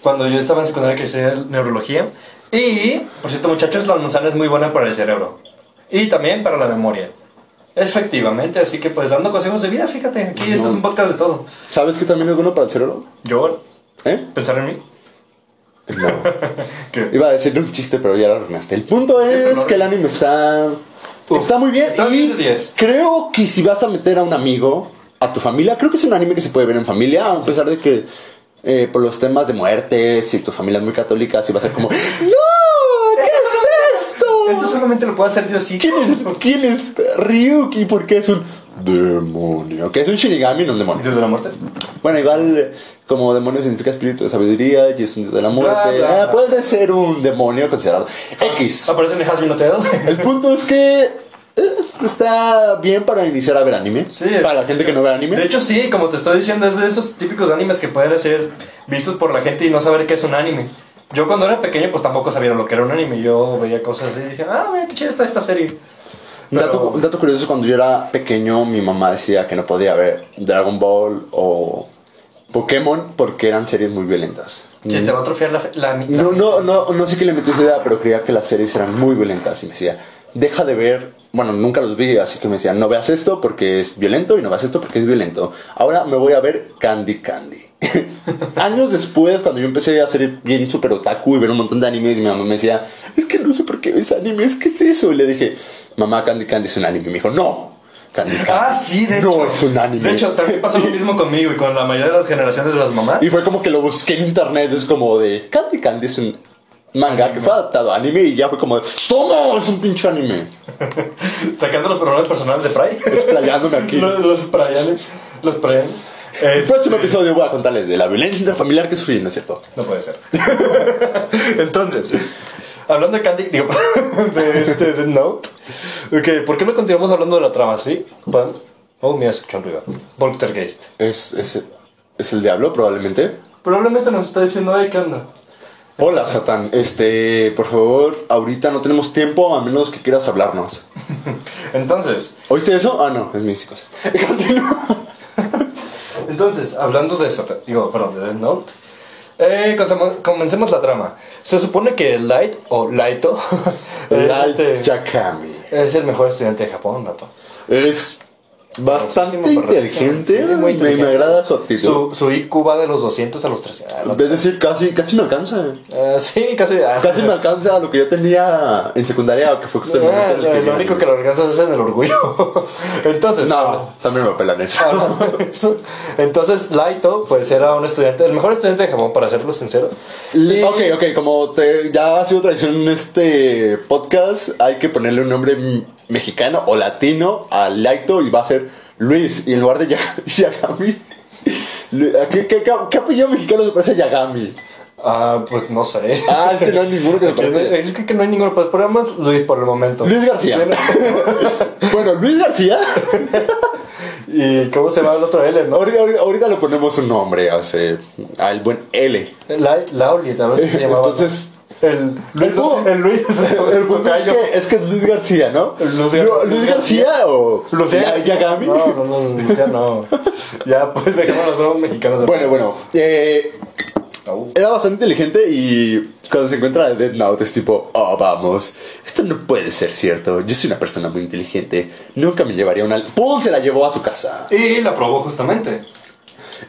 Cuando yo estaba en secundaria, quería estudiar neurología. Y, por cierto, muchachos, la manzana es muy buena para el cerebro. Y también para la memoria. Efectivamente, así que pues dando consejos de vida, fíjate, aquí no. este es un podcast de todo. ¿Sabes que también es bueno para el cerebro? Yo. ¿Eh? ¿Pensar en mí? No. Iba a decirle un chiste, pero ya lo arruinaste. El punto es que el anime está. Uf, está muy bien. Está y 10 de 10. creo que si vas a meter a un amigo, a tu familia, creo que es un anime que se puede ver en familia, a pesar de que eh, por los temas de muerte, si tu familia es muy católica, si va a ser como. ¡No! ¿Qué es esto? Eso solamente lo puedo hacer yo sí. ¿Quién es, ¿Quién es Ryuki? ¿Por qué es un demonio? Que es un Shinigami, no un demonio. ¿Dios de la muerte? Bueno, igual como demonio significa espíritu de sabiduría y es un dios de la muerte. Bla, bla, bla. Ah, puede ser un demonio considerado X. Aparece en el Hasbin Hotel. El punto es que eh, está bien para iniciar a ver anime. Sí. Para la gente que no ve anime. De hecho, sí, como te estoy diciendo, es de esos típicos animes que pueden ser vistos por la gente y no saber qué es un anime. Yo cuando era pequeño, pues tampoco sabía lo que era un anime. Yo veía cosas así y decía, ah, mira qué chida está esta serie. Un dato, un dato curioso, cuando yo era pequeño, mi mamá decía que no podía ver Dragon Ball o Pokémon porque eran series muy violentas. Se te va a atrofiar la, la, la- No, no, no, no sé qué le metió esa idea, pero creía que las series eran muy violentas y me decía, deja de ver, bueno, nunca los vi, así que me decía, no veas esto porque es violento y no veas esto porque es violento. Ahora me voy a ver Candy Candy. Años después, cuando yo empecé a ser bien super otaku y ver un montón de animes, mi mamá me decía, es que no sé por qué ves animes, ¿qué es eso? Y le dije, mamá, Candy Candy es un anime. Me dijo, no, Candy Candy. Ah, sí, de no hecho. es un anime. De hecho, también pasó lo mismo conmigo y con la mayoría de las generaciones de las mamás. Y fue como que lo busqué en internet, es como de Candy Candy es un manga que fue adaptado a anime y ya fue como de ¡Toma! Es un pinche anime. Sacando los problemas personales de Pride. Explayándome aquí. los, los Prayanes. Los Prayanes. El próximo Este, episodio voy a contarles de la violencia intrafamiliar que sufrí, ¿no es cierto? No puede ser. Entonces, hablando de Candy, digo, de este de Note. Ok, ¿por qué no continuamos hablando de la trama, sí? Van. Oh, mira, escuché un ruido. Poltergeist. Es, es, es el diablo, probablemente. Probablemente nos está diciendo, ay, ¿qué onda? Hola, Satán. Este, por favor, ahorita no tenemos tiempo a menos que quieras hablarnos. Entonces, ¿Oíste eso? Ah, no, es mi cosa. Continúa. entonces, hablando de Satan, digo, perdón, de Death Note. Eh, comencemos la trama. Se supone que Light, o Laito, es, Light este- Yakami. es el mejor estudiante de Japón, Nato. Es bastante inteligente. sí, muy me, inteligente. me agrada su actitud. Su, su IQ va de los 200 a los 300. Ah, no. Es decir, casi, casi me alcanza. Eh, sí, casi. ah. Casi me alcanza lo que yo tenía en secundaria, que fue justo el Ah, el que lo vi único que lo alcanzas es en el orgullo. Entonces, No, también me pelan eso. de eso, Entonces, Laito, pues era un estudiante, el mejor estudiante de Japón, para serlo sincero. Y- Ok, ok, como te- ya ha sido tradición en este podcast, hay que ponerle un nombre mexicano o latino a Laito y va a ser Luis. Y en lugar de Ya- Yagami, ¿qué, qué, qué, apellido mexicano se parece a Yagami? Ah, pues no sé. Ah, es que no hay ninguno que se parezca. Es que, que no hay ninguno, pues ponemos Luis por el momento. Luis García. bueno, Luis García. ¿Y cómo se llama el otro L, no? Ahorita, ahorita- ahorita le ponemos un nombre hace, al buen L. La, Lauli, tal vez se llamaba. Entonces, el Luis, el- el Luis El punto es que, es que es Luis García, ¿no? Luis Lu- Gar- Luis García o Lucía Ya- Yagami. No, no, no, Lucía no. Ya, pues dejamos los nuevos mexicanos. Bueno, bueno. eh, era bastante inteligente y cuando se encuentra de Dead Note es tipo, oh, vamos, esto no puede ser cierto. Yo soy una persona muy inteligente. Nunca me llevaría una... ¡Pum! Se la llevó a su casa. Y la probó justamente.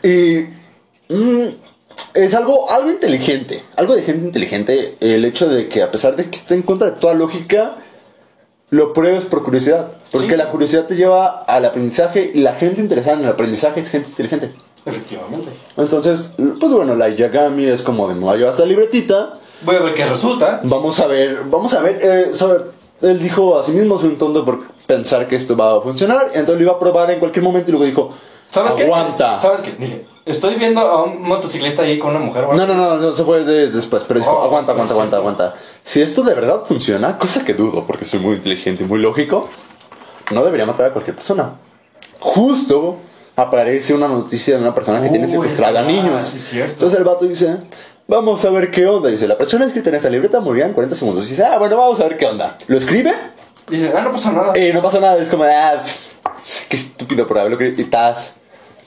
Y... mm, es algo, algo inteligente, algo de gente inteligente, el hecho de que a pesar de que esté en contra de toda lógica, lo pruebes por curiosidad. Porque Sí. la curiosidad te lleva al aprendizaje y la gente interesada en el aprendizaje es gente inteligente. Efectivamente. Entonces, pues bueno, la Yagami es como de me voy a llevar esta libretita, Voy a ver qué resulta. vamos a ver, vamos a ver, eh, sobre- él dijo a sí mismo soy un tonto por pensar que esto va a funcionar, entonces lo iba a probar en cualquier momento y luego dijo, ¿Sabes qué? aguanta. ¿Sabes qué? Dije, estoy viendo a un motociclista ahí con una mujer. No, no, no, no, se fue de- después, pero dijo, Oh, aguanta, aguanta, aguanta, aguanta. Si esto de verdad funciona, cosa que dudo porque soy muy inteligente y muy lógico, no debería matar a cualquier persona. Justo aparece una noticia de una persona que tiene Uy, secuestrada a niños. sí, es cierto. Entonces el vato dice, vamos a ver qué onda. Dice, la persona escrita en esta libreta morirá en 40 segundos. dice, ah, bueno, vamos a ver qué onda. Lo escribe Dice, ah, no pasa nada. y no pasa nada. Es como, ah, qué estúpido por haberlo. Y tas,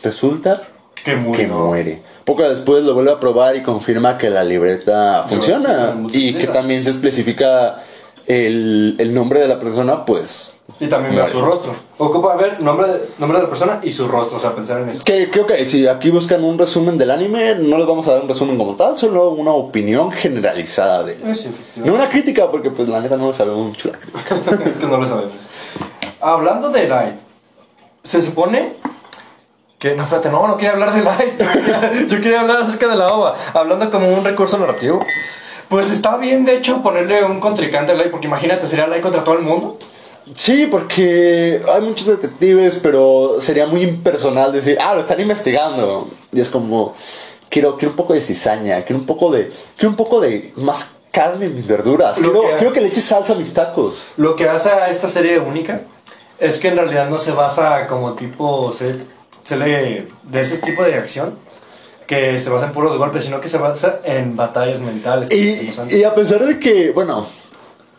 resulta que murió. que muere. Poco después lo vuelve a probar y confirma que la libreta funciona y que también se especifica el, el nombre de la persona, pues... Y también ver su rostro. Ocupa ver nombre de, nombre de la persona y su rostro. O sea, pensar en eso. Que creo que si aquí buscan un resumen del anime, no les vamos a dar un resumen como tal, solo una opinión generalizada de él. Sí. No una crítica, porque pues la neta no lo sabemos mucho la crítica. es que no lo sabemos. Hablando de Light, se supone que. No, espérate, no, no quería hablar de Light. Yo quería, hablar acerca de la OVA. Hablando como un recurso narrativo. Pues está bien, de hecho, ponerle un contrincante a Light, porque imagínate, sería Light contra todo el mundo. Sí, porque hay muchos detectives, pero sería muy impersonal decir, ah, lo están investigando. Y es como, quiero, quiero un poco de cizaña, quiero un poco de, quiero un poco de más carne en mis verduras. Quiero, que- quiero que le eches salsa a mis tacos. Lo que hace a esta serie única es que en realidad no se basa como tipo se, se le- de ese tipo de acción que se basa en puros golpes, sino que se basa en batallas mentales. Y, a pesar de que, bueno,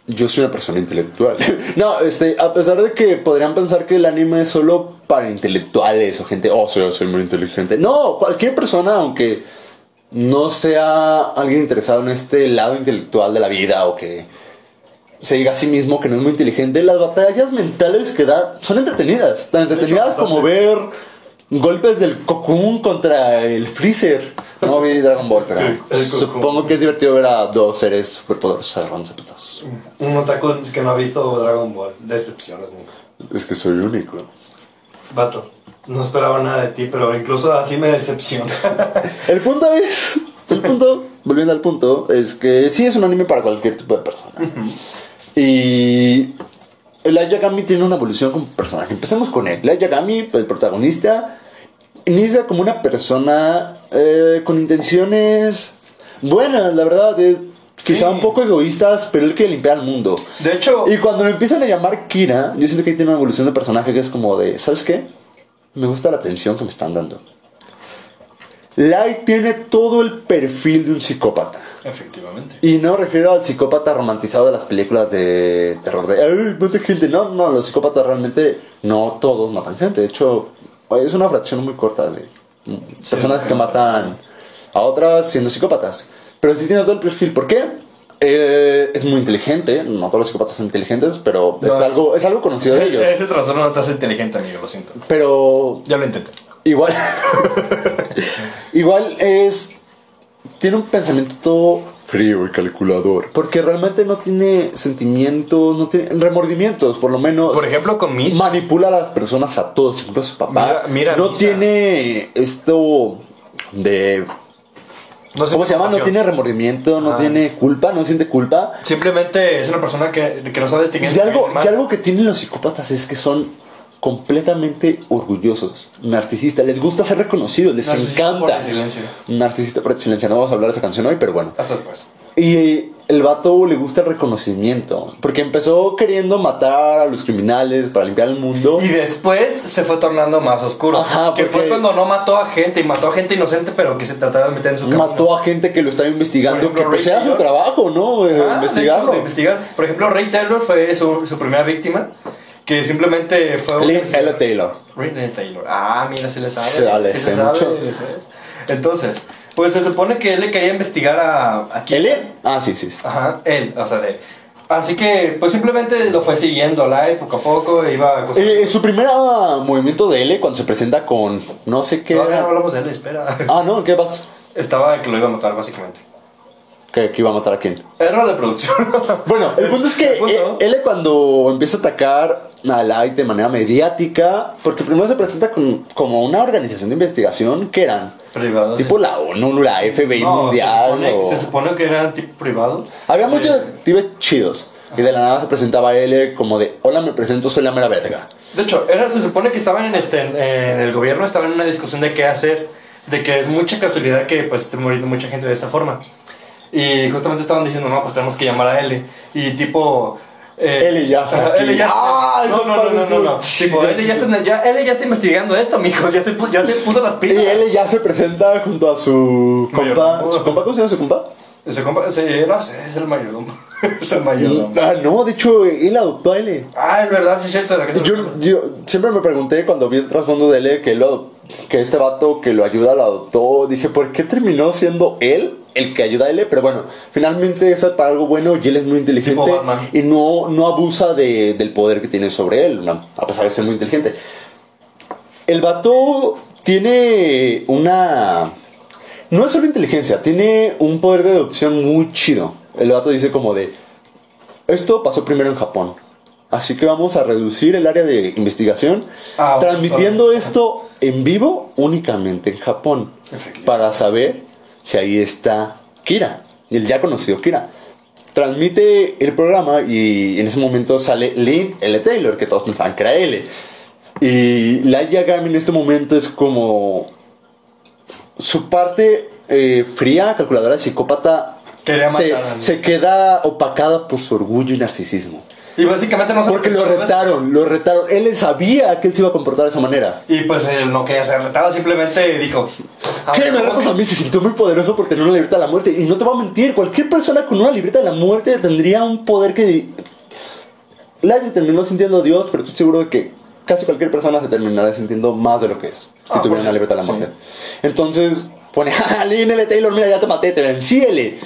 yo soy una persona intelectual. no, este, a pesar de que podrían pensar que el anime es solo para intelectuales o gente, oh, soy, soy muy inteligente. No, cualquier persona, aunque no sea alguien interesado en este lado intelectual de la vida o que se diga a sí mismo que no es muy inteligente, las batallas mentales que da son entretenidas. Tan entretenidas como ver golpes del Cocoon contra el Freezer. No vi Dragon Ball, pero Sí, supongo que es divertido ver a dos seres superpoderosos agarrándose a putos. Un otaku que no ha visto Dragon Ball. Decepciones, amigo. Es que soy único. Vato, no esperaba nada de ti, pero incluso así me decepciona. El punto es. El punto, volviendo al punto, es que sí es un anime para cualquier tipo de persona. Y. Light Yagami tiene una evolución como personaje. Empecemos con él. Light Yagami, el protagonista, inicia como una persona eh, con intenciones buenas, la verdad. eh, quizá Sí. un poco egoístas, pero él quiere limpiar el mundo. De hecho, Y cuando lo empiezan a llamar Kira, yo siento que ahí tiene una evolución de personaje que es como de, ¿sabes qué? Me gusta la atención que me están dando. Light tiene todo el perfil de un psicópata. Efectivamente. Y no me refiero al psicópata romantizado de las películas de terror de, ¡ay, mata gente! No, no, los psicópatas realmente no todos matan gente. De hecho, es una fracción muy corta de personas sí, que matan a otras siendo psicópatas. Pero sí tiene todo el perfil. ¿Por qué? Eh, es muy inteligente. No todos los psicópatas son inteligentes, pero No, es- algo, es algo conocido de ellos. Ese trastorno no te hace inteligente, amigo, lo siento. Pero Ya lo intenté. Igual. igual es. Tiene un pensamiento todo frío y calculador. Porque realmente no tiene sentimientos, no tiene remordimientos, por lo menos. Por ejemplo, con Miss. manipula a las personas a todos, incluso a su papá. Mira- mira no Misa. tiene esto de. No ¿Cómo se llama? No tiene remordimiento, no Ah. tiene culpa, no siente culpa. Simplemente es una persona que, que no sabe distinguir. Y algo, mal. algo que tienen los psicópatas es que son completamente orgullosos, narcisistas, les gusta ser reconocidos, les Narcisista por encanta. excelencia. Narcisista por excelencia, no vamos a hablar de esa canción hoy, pero bueno. Hasta después. Y el vato le gusta el reconocimiento, porque empezó queriendo matar a los criminales para limpiar el mundo. Y después se fue tornando más oscuro. Ajá, que porque- fue cuando no mató a gente y mató a gente inocente, pero que se trataba de meter en su camino. Mató a gente que lo estaba investigando, ejemplo, que pues era su trabajo, ¿no? Eh, de investigarlo. hecho, de investigar. Por ejemplo, Ray Taylor fue su, su primera víctima, que simplemente fue... Lynn L. Taylor. Ray Taylor. Ah, mira, se le sabe. Se vale, se sé le sabe. mucho. le. Entonces, pues se supone que él le quería investigar a... a. ¿L? Ah, sí, sí. sí. Ajá, él, o sea, de... Así que, pues simplemente lo fue siguiendo Light poco a poco, iba... Eh, su primer movimiento de L, cuando se presenta con no sé qué... No, no hablamos de L, espera. Ah, no, ¿qué vas? Estaba que lo iba a matar, básicamente. ¿Que, iba a matar a quién? Error de producción. bueno, el punto es que L cuando empieza a atacar de manera mediática, porque primero se presenta con, como una organización de investigación que eran privados. Tipo la ONU, la FBI Mundial. Se supone, se supone, que eran tipo privado. Había muchos detectives chidos. Y de la nada se presentaba él como de, hola, me presento, soy la mera verga. De hecho, era, se supone que estaban en, este, en el gobierno, estaban en una discusión de qué hacer, de que es mucha casualidad que pues esté muriendo mucha gente de esta forma. Y justamente estaban diciendo, no, pues tenemos que llamar a L. Y tipo, eh, L ya está. Aquí. ya, ah, no, no, no, no, no, no. Tipo, L ya, está, ya, L ya está investigando esto, amigos. Ya se, ya se puso las pilas. Y L ya se presenta junto a su compa. ¿Su compa? ¿Cómo se llama su compa? Su compa, sí, no sé, es el mayordomo. es el mayordomo. Ah, no, de hecho, él adoptó a L. Ah, es verdad, sí es cierto. Yo, yo siempre me pregunté cuando vi el trasfondo de L que, lo, que este vato que lo ayuda lo adoptó. Dije, ¿por qué terminó siendo él el que ayuda a L, pero bueno, finalmente es para algo bueno y él es muy inteligente y no, no abusa de, del poder que tiene sobre él, a pesar de ser muy inteligente. El vato tiene una... No es solo inteligencia, tiene un poder de deducción muy chido. El vato dice como de... Esto pasó primero en Japón. Así que vamos a reducir el área de investigación, ah, transmitiendo esto en vivo únicamente en Japón, para saber si ahí está Kira, el ya conocido Kira. Transmite el programa y en ese momento sale Lynn L. Taylor, que todos pensaban que era L. Y la Yagami en este momento es como su parte eh, fría, calculadora, psicópata, se, se, queda opacada por su orgullo y narcisismo. Y básicamente no Porque lo retaron, lo retaron. Él sabía que él se iba a comportar de esa manera. Y pues él no quería ser retado, simplemente dijo... ¿Qué me retas a mí? Se sintió muy poderoso por tener una libreta de la muerte. Y no te voy a mentir, cualquier persona con una libreta de la muerte tendría un poder que... Nadie terminó sintiendo Dios, pero estoy seguro de que casi cualquier persona se terminaría sintiendo más de lo que es si ah, tuviera una libreta de la muerte. Entonces pone, ah, L. Taylor, mira, ya te maté, te vencí, L.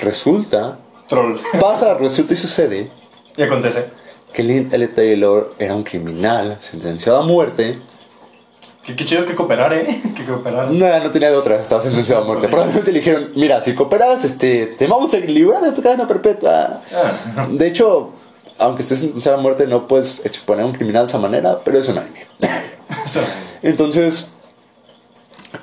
Resulta... Troll. Pasa, resulta y sucede y acontece. Que Lynn L. Taylor era un criminal sentenciado a muerte. Qué, chido que cooperar, ¿eh? Que cooperar. No, no tenía de otra, estaba sentenciado a muerte. Probablemente le dijeron, mira, si cooperas, este, te vamos a librar de tu cadena perpetua. Ah. De hecho, aunque estés sentenciado a muerte, no puedes exponer a un criminal de esa manera, pero es un anime. Entonces,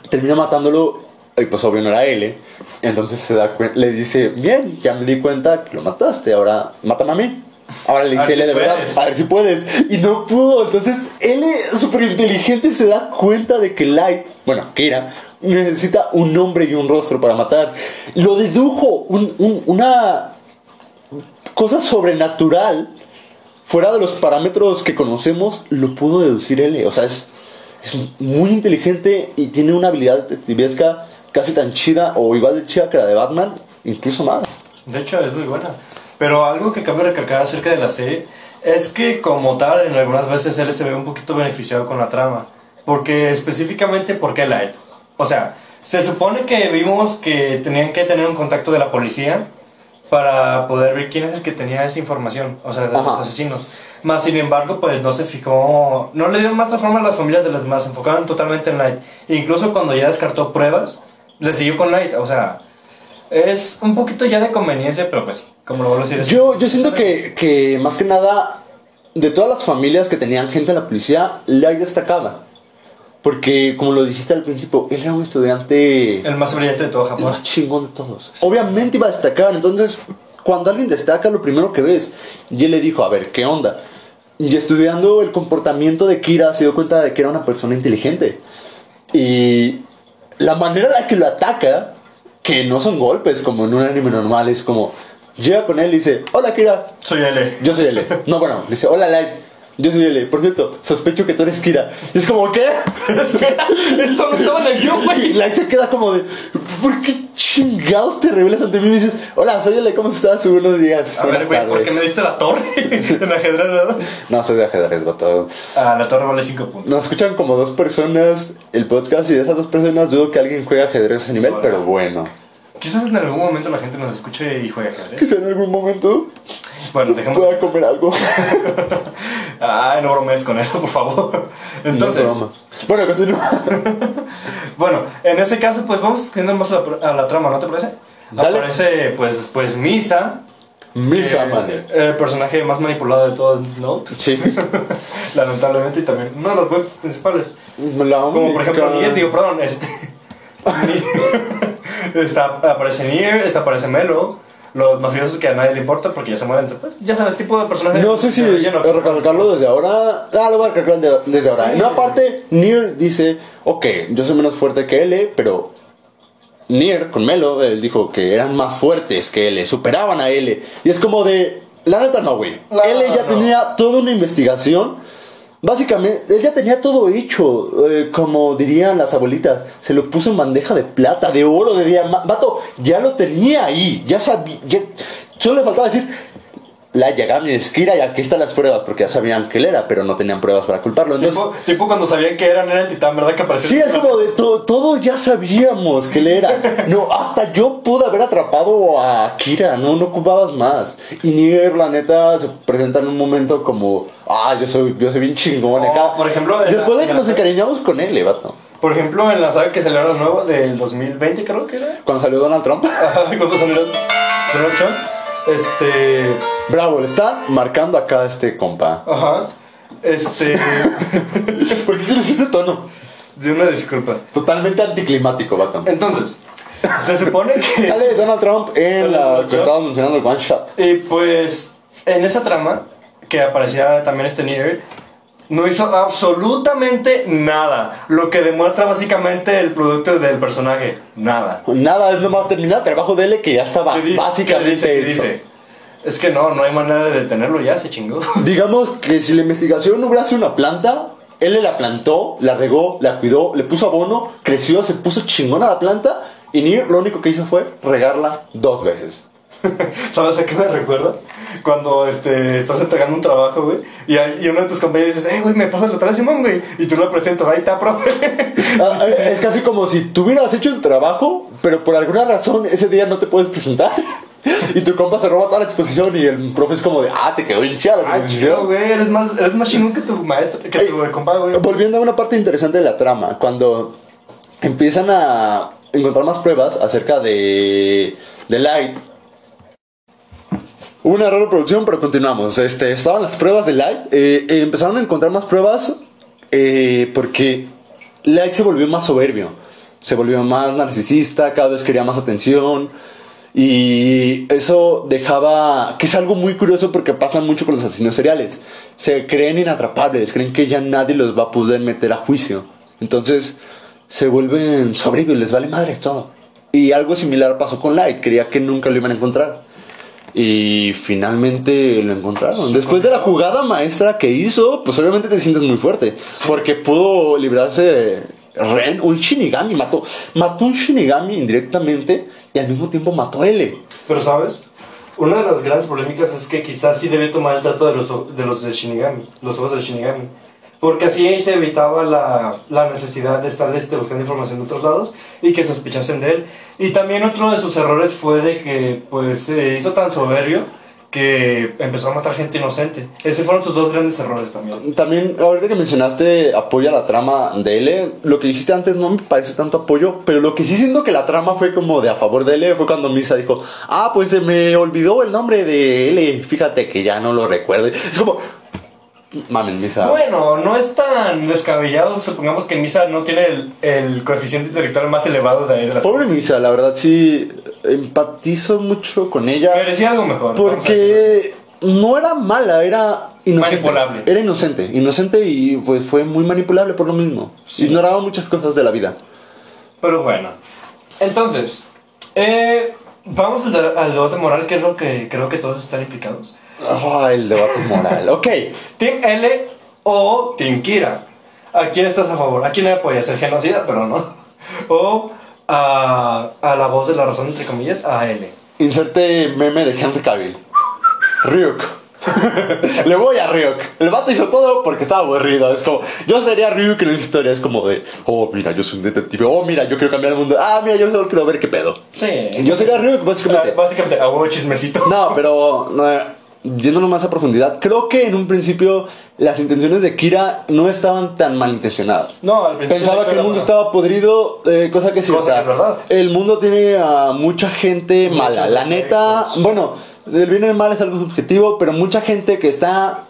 termina matándolo, y pues obvio no era él, entonces se da le dice, bien, ya me di cuenta que lo mataste, ahora mátame a mí. Ahora le dije, L, de verdad, a ver si puedes. Y no pudo. Entonces, es súper inteligente se da cuenta de que Light, bueno, Kira, necesita un nombre y un rostro para matar. Lo dedujo, una cosa sobrenatural, fuera de los parámetros que conocemos, lo pudo deducir L. O sea, es, es muy inteligente y tiene una habilidad detectivesca casi tan chida o igual de chida que la de Batman, incluso más. De hecho, es muy buena. Pero algo que cabe recalcar acerca de la serie es que como tal, en algunas veces él se ve un poquito beneficiado con la trama. Porque específicamente, ¿por qué Light? O sea, se supone que vimos que tenían que tener un contacto de la policía para poder ver quién es el que tenía esa información, o sea, de los asesinos. Más sin embargo, pues no se fijó, no le dieron más forma a las familias de las más, enfocaron totalmente en Light. incluso cuando ya descartó pruebas, le siguió con Light, o sea, es un poquito ya de conveniencia, pero pues, como lo vuelvo a decir. Yo, yo siento que, que más que nada, de todas las familias que tenían gente en la policía, Light destacaba. Porque, como lo dijiste al principio, él era un estudiante. El más brillante de todo Japón. El más chingón de todos. Obviamente iba a destacar. Entonces, cuando alguien destaca, lo primero que ves. Y él le dijo: A ver, ¿qué onda? Y estudiando el comportamiento de Kira, se dio cuenta de que era una persona inteligente. Y la manera en la que lo ataca, que no son golpes como en un anime normal, es como llega con él y dice, hola Kira. Soy L. Yo soy L. No, bueno, dice, hola Light. Yo soy L. Por cierto, sospecho que tú eres Kira. Y es como, ¿qué? Espera, esto no estaba en el guion, güey. Y Light se queda como de, ¿por qué chingados te revelas ante mí y me dices, hola, soy ¿cómo estás? Buenos días. A ver, güey, ¿por qué me diste la torre en ajedrez, verdad? No, soy de ajedrez, vato. Ah, la torre vale 5 puntos. Nos escuchan como dos personas el podcast y de esas dos personas dudo que alguien juegue ajedrez a ese nivel, pero bueno. Quizás en algún momento la gente nos escuche y juegue ajedrez. Quizá en algún momento Bueno, dejemos. pueda comer algo. Ay, no bromees con eso, por favor. Entonces, No bueno, continúa. bueno, en ese caso, pues vamos teniendo más a la, a la trama, ¿no te parece? Dale. Aparece, pues, pues Misa. Misa, eh. El personaje más manipulado de todo Note. Sí. Lamentablemente, y también uno de los webs principales. La Como por ejemplo, digo, perdón, este. Está, aparece Nier, está, aparece Melo. Los mafiosos que a nadie le importa porque ya se mueren después. Ya sabes, tipo de personaje. No sé si que- recalcarlo desde ahora. Ah, lo voy a recalcar de- desde ahora. Sí. No, aparte, Nier dice: Ok, yo soy menos fuerte que L, pero Nier con Melo, él dijo que eran más fuertes que L, superaban a L. Y es como de. La neta, no, güey. L ya no. tenía toda una investigación. Básicamente, él ya tenía todo hecho, eh, como dirían las abuelitas, se lo puso en bandeja de plata, de oro, de diamante. Vato, ya lo tenía ahí, ya sabía. Solo le faltaba decir, la Yagami es Kira y aquí están las pruebas, porque ya sabían que él era, pero no tenían pruebas para culparlo. Entonces, Tipo, tipo cuando sabían que eran, era el titán, ¿verdad? Que apareció. Sí, es como de to- todo ya sabíamos que él era. No, hasta yo pude haber atrapado a Kira, no, no ocupabas más. Y Nier, la neta, se presenta en un momento como, ah, yo soy, yo soy bien chingón Oh, acá. por ejemplo, después de que nos encariñamos con él, eh, vato. Por ejemplo, en la saga que salió la nueva del 2020, creo que era. Cuando salió Donald Trump, cuando salió Donald Trump. Este. bravo, le está marcando acá a este compa. Ajá. Este. ¿Por qué tienes ese tono? de una disculpa. Totalmente anticlimático, vato. Entonces, se supone que. Sale Donald Trump en ¿Sale la que estábamos mencionando el one shot. Y pues, en esa trama, que aparecía también este Nier, no hizo absolutamente nada. Lo que demuestra básicamente el producto del personaje. Nada. Nada, es nomás terminar el trabajo de él que ya estaba ¿Qué básicamente qué dice? ¿Qué hecho. dice? Es que no, no hay manera de detenerlo ya, se chingó. Digamos que si la investigación no hubiera sido una planta, él le la plantó, la regó, la cuidó, le puso abono, creció, se puso chingona la planta y Nier lo único que hizo fue regarla dos veces. ¿Sabes a qué me recuerda? Cuando este, estás entregando un trabajo, güey, y, y uno de tus compañeros dice, eh, güey, me pasas la otra Simón, güey, y tú lo presentas, ahí está, profe. Ah, es casi como si tú hubieras hecho el trabajo, pero por alguna razón ese día no te puedes presentar. Y tu compa se roba toda la exposición y el profe es como de, ah, te quedó hinchada la Ay, chido, exposición. güey, eres más, eres más chingón que tu maestro, que tu compa, güey. Volviendo a una parte interesante de la trama, cuando empiezan a encontrar más pruebas acerca de, de Light. Hubo un producción, pero continuamos. Este, estaban las pruebas de Light. eh, empezaron a encontrar más pruebas eh, porque Light se volvió más soberbio. Se volvió más narcisista, cada vez quería más atención. Y eso dejaba, que es algo muy curioso porque pasa mucho con los asesinos seriales. Se creen inatrapables, creen que ya nadie los va a poder meter a juicio. Entonces se vuelven soberbios, les vale madre todo. Y algo similar pasó con Light, creía que nunca lo iban a encontrar. Y finalmente lo encontraron. Después de la jugada maestra que hizo, pues obviamente te sientes muy fuerte. Porque pudo librarse de Ren, un Shinigami. Mató, mató un Shinigami indirectamente y al mismo tiempo mató a L. Pero, ¿sabes? Una de las grandes polémicas es que quizás sí debe tomar el trato de los, de los de Shinigami, los ojos del Shinigami. Porque así se evitaba la, la necesidad de estar este, buscando información de otros lados y que sospechasen de él. Y también otro de sus errores fue de que pues se hizo tan soberbio que empezó a matar gente inocente. Esos fueron sus dos grandes errores también. También, ahorita que mencionaste apoyo a la trama de L, lo que dijiste antes no me parece tanto apoyo, pero lo que sí siento que la trama fue como de a favor de L fue cuando Misa dijo, ah, pues se me olvidó el nombre de L, fíjate que ya no lo recuerdo. Es como, mamen, Misa. Bueno, no es tan descabellado. Supongamos que Misa no tiene el, el coeficiente intelectual más elevado de ahí de la Pobre Misa, la verdad sí empatizo mucho con ella. Merecía algo mejor. Porque no era mala, era inocente. Manipulable. Era inocente, inocente y pues fue muy manipulable por lo mismo. Ignoraba muchas cosas de la vida. Pero bueno. Entonces, eh, vamos al, de- al debate moral, que es lo que creo que todos están implicados. Ah, el debate moral. Ok. Team L o Team Kira. ¿A quién estás a favor? ¿A quién le apoyas? El genocida, pero no. O a, a la voz de la razón, entre comillas, a L. Inserte meme de Henry Cavill. Ryuk. Le voy a Ryuk. El vato hizo todo porque estaba aburrido. Es como, yo sería Ryuk en esa historia. Es como de, oh, mira, yo soy un detective. Oh, mira, yo quiero cambiar el mundo. Ah, mira, yo solo quiero ver qué pedo. Sí. Yo sería Ryuk, básicamente. Básicamente, a huevo chismecito. No, pero no, yéndolo más a profundidad, creo que en un principio las intenciones de Kira no estaban tan malintencionadas. No, al principio Pensaba que el mundo estaba podrido, eh, cosa que sí, Cosa o sea, es verdad. el mundo tiene a mucha gente Muchos mala. La neta, bueno, el bien y el mal es algo subjetivo, pero mucha gente que está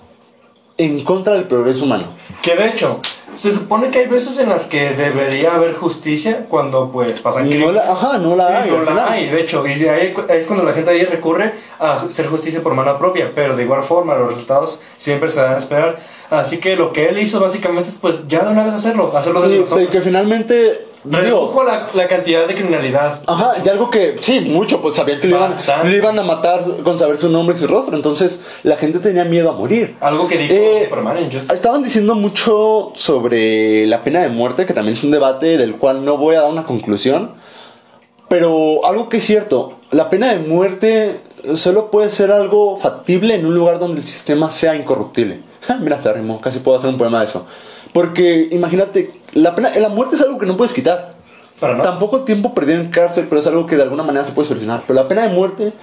en contra del progreso humano. Que de hecho, se supone que hay veces en las que debería haber justicia cuando pues pasan No la- ajá, no la hay, no la hay, de hecho, y ahí es cuando la gente ahí recurre a hacer justicia por mano propia, pero de igual forma los resultados siempre se dan a esperar. Así que lo que él hizo básicamente es pues ya de una vez hacerlo, hacerlo desde Y, nosotros. que finalmente, Redujo la, la cantidad de criminalidad. Ajá, y algo que, sí, mucho, pues sabían que le iban, le iban a matar con saber su nombre y su rostro, entonces la gente tenía miedo a morir. Algo que dijo Eh, Superman en Justice. Estaban diciendo mucho sobre la pena de muerte, que también es un debate del cual no voy a dar una conclusión, pero algo que es cierto, la pena de muerte solo puede ser algo factible en un lugar donde el sistema sea incorruptible. Mira, te casi puedo hacer un poema de eso. Porque imagínate, la, pena, la muerte es algo que no puedes quitar. Pero no. Tampoco tiempo perdido en cárcel, pero es algo que de alguna manera se puede solucionar. Pero la pena de muerte,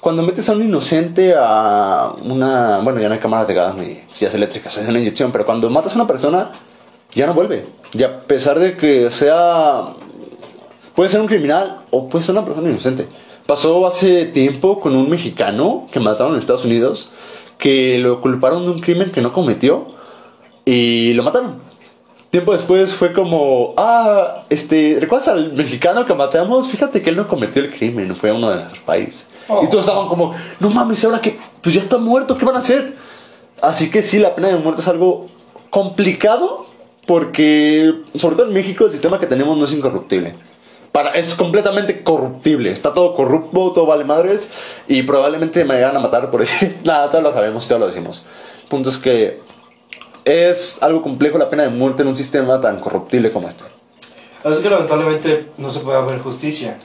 cuando metes a un inocente a una. Bueno, ya no hay cámaras de gas ni sillas eléctricas, es una inyección, pero cuando matas a una persona, ya no vuelve. Y a pesar de que sea. Puede ser un criminal o puede ser una persona inocente. Pasó hace tiempo con un mexicano que mataron en Estados Unidos, que lo culparon de un crimen que no cometió y lo mataron. Tiempo después fue como, ah, este, ¿recuerdas al mexicano que matamos? Fíjate que él no cometió el crimen, fue a uno de nuestros países. Oh. Y todos estaban como, no mames, ahora que, pues ya está muerto, ¿qué van a hacer? Así que sí, la pena de muerte es algo complicado porque, sobre todo en México, el sistema que tenemos no es incorruptible. Para, es completamente corruptible, está todo corrupto, todo vale madres y probablemente me vayan a matar por decir nada, todos lo sabemos, todos lo decimos. El punto es que es algo complejo la pena de muerte en un sistema tan corruptible como este. Es que lamentablemente no se puede haber justicia.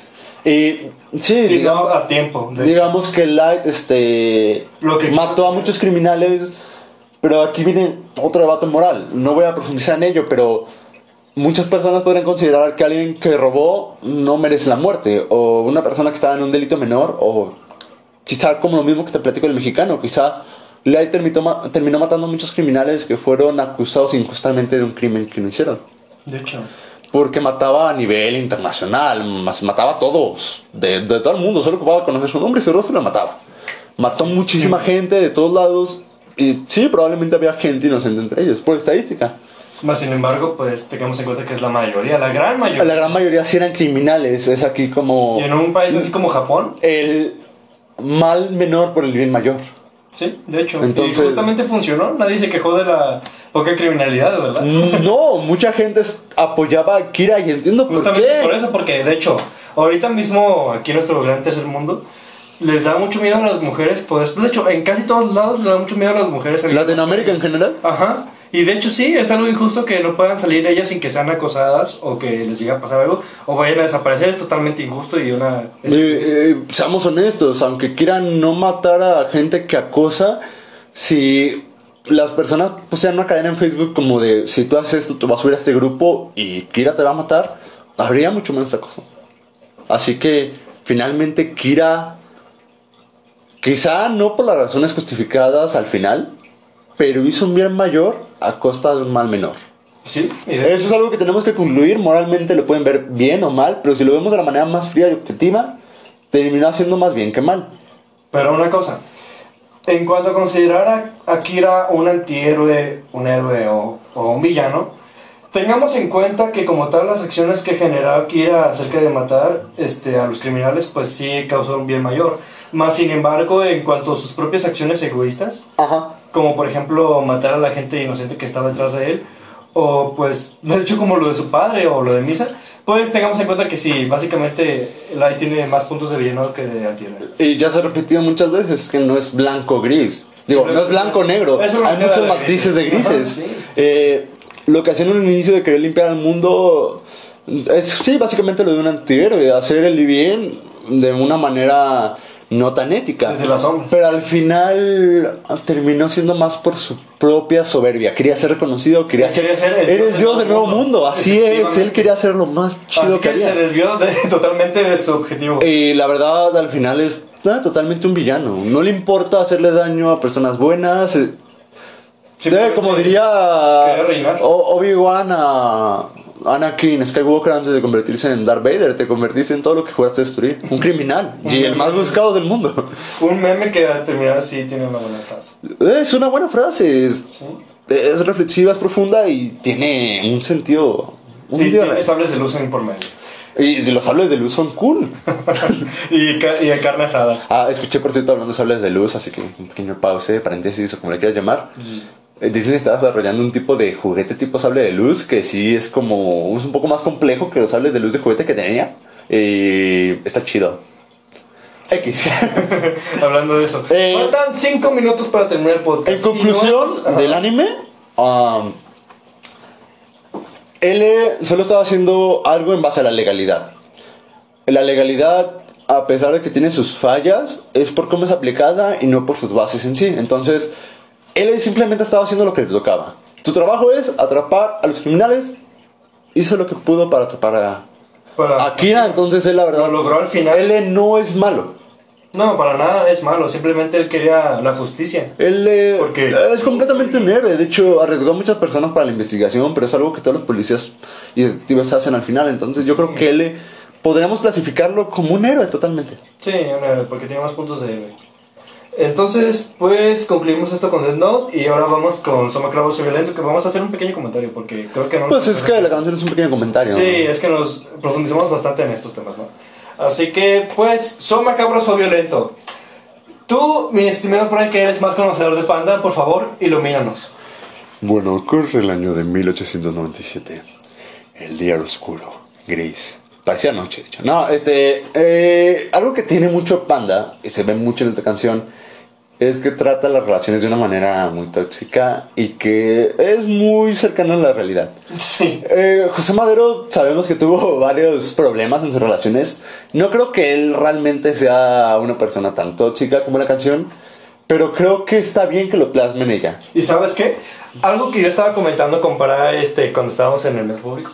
Y sí, Y digamos, no a tiempo. de- digamos que Light este, Lo que mató a muchos criminales, pero aquí viene otro debate moral. No voy a profundizar en ello, pero muchas personas podrían considerar que alguien que robó no merece la muerte, o una persona que estaba en un delito menor, o quizá como lo mismo que te platico del mexicano, quizá Light terminó, ma- terminó matando a muchos criminales que fueron acusados injustamente de un crimen que no hicieron. De hecho. Porque mataba a nivel internacional, mataba a todos, de, de todo el mundo, solo ocupaba conocer su nombre y su rostro y lo mataba. Mató muchísima gente de todos lados y sí, probablemente había gente inocente entre ellos, por estadística. Más sin embargo, pues tengamos en cuenta que es la mayoría, la gran mayoría. La gran mayoría sí eran criminales, es aquí como Y en un país así como Japón, el mal menor por el bien mayor. Sí, de hecho. Entonces- y justamente funcionó, nadie se quejó de la poca criminalidad, verdad. No, mucha gente apoyaba a Kira y entiendo por Justamente qué. por eso, porque de hecho, ahorita mismo aquí en nuestro gran tercer mundo, les da mucho miedo a las mujeres poder... De hecho, en casi todos lados les da mucho miedo a las mujeres. salir- Latinoamérica en general. Ajá. Y de hecho sí, es algo injusto que no puedan salir ellas sin que sean acosadas o que les llegue a pasar algo o vayan a desaparecer. Es totalmente injusto y una... Eh, eh, seamos honestos, aunque quieran no matar a gente que acosa, si las personas pusieran una cadena en Facebook como de si tú haces esto, te vas a subir a este grupo y Kira te va a matar, habría mucho menos acoso. Así que finalmente Kira, quizá no por las razones justificadas al final, pero hizo un bien mayor a costa de un mal menor. Sí, Eso es algo que tenemos que concluir. Moralmente lo pueden ver bien o mal, pero si lo vemos de la manera más fría y objetiva, terminó haciendo más bien que mal. Pero una cosa, en cuanto a considerar a Akira un antihéroe, un héroe o, o un villano, tengamos en cuenta que como tal las acciones que generó Akira acerca de matar este, a los criminales, pues sí causó un bien mayor. Más sin embargo, en cuanto a sus propias acciones egoístas, Ajá. Como por ejemplo matar a la gente inocente que estaba detrás de él, o pues de hecho como lo de su padre o lo de Misa, pues tengamos en cuenta que sí, básicamente Light tiene más puntos de villano que de antihéroe. Y ya se ha repetido muchas veces que no es blanco-gris. Digo, Pero no es es- blanco-negro. Hay muchos de matices de grises. grises. Ajá, sí. Eh, lo que hacían en un inicio de querer limpiar al mundo es, sí, básicamente lo de un antihéroe. Hacer el bien de una manera no tan ética. Desde las sombras. Pero al final terminó siendo más por su propia soberbia. Quería ser reconocido, quería Él ser. el Eres dios del nuevo mundo. mundo. Así es. Él quería ser lo más chido Así que que se había. desvió de- totalmente de su objetivo. Y la verdad, al final es ah, totalmente un villano. No le importa hacerle daño a personas buenas. eh, eh, como diría Obi-Wan a Anakin Skywalker antes de convertirse en Darth Vader, te convertiste en todo lo que jugaste a destruir. Un criminal. y el más buscado del mundo. Un meme que al terminar así tiene una buena frase. Es una buena frase. Es, Sí. es reflexiva, es profunda y tiene un sentido. Un Y sentido de luz en por medio. Y si los sables de luz son cool. y, y de carne asada. Ah, escuché por cierto hablando de sables de luz, así que un pequeño pause, paréntesis o como le quieras llamar. Disney está desarrollando un tipo de juguete tipo sable de luz que sí es como. es un poco más complejo que los sables de luz de juguete que tenía. Y está chido. X. Hablando de eso. Eh, Faltan 5 minutos para terminar el podcast. En conclusión no- del anime, um, L solo estaba haciendo algo en base a la legalidad. La legalidad, a pesar de que tiene sus fallas, es por cómo es aplicada y no por sus bases en sí. Entonces, L simplemente estaba haciendo lo que le tocaba. Tu trabajo es atrapar a los criminales. Hizo lo que pudo para atrapar a para- Akira, entonces él la verdad. Lo logró al final. L no es malo. No, para nada es malo. Simplemente él quería la justicia. Él eh, Porque- es completamente un héroe. De hecho, arriesgó a muchas personas para la investigación, pero es algo que todos los policías y detectives hacen al final. Entonces, yo creo que él eh, podríamos clasificarlo como un héroe totalmente. Sí, un héroe, porque tiene más puntos de héroe. Entonces, pues concluimos esto con Death Note y ahora vamos con Soma Cravo Soy Violento, que vamos a hacer un pequeño comentario porque creo que no. Pues es que la canción es un pequeño comentario. Sí, ¿no? es que nos profundizamos bastante en estos temas, ¿no? Así que, pues, Soma Cabroso Violento. Tú, mi estimado por ahí que eres más conocedor de Panda, por favor, ilumínanos. Bueno, ocurre el año de 1897. El día era oscuro, gris. Parecía noche, de hecho. No, este. eh, algo que tiene mucho Panda, y se ve mucho en esta canción, es que trata las relaciones de una manera muy tóxica y que es muy cercana a la realidad. Sí. Eh, José Madero sabemos que tuvo varios problemas en sus relaciones. No creo que él realmente sea una persona tan tóxica como la canción, pero creo que está bien que lo plasme en ella. ¿Y sabes qué? Algo que yo estaba comentando con este, cuando estábamos en el mes público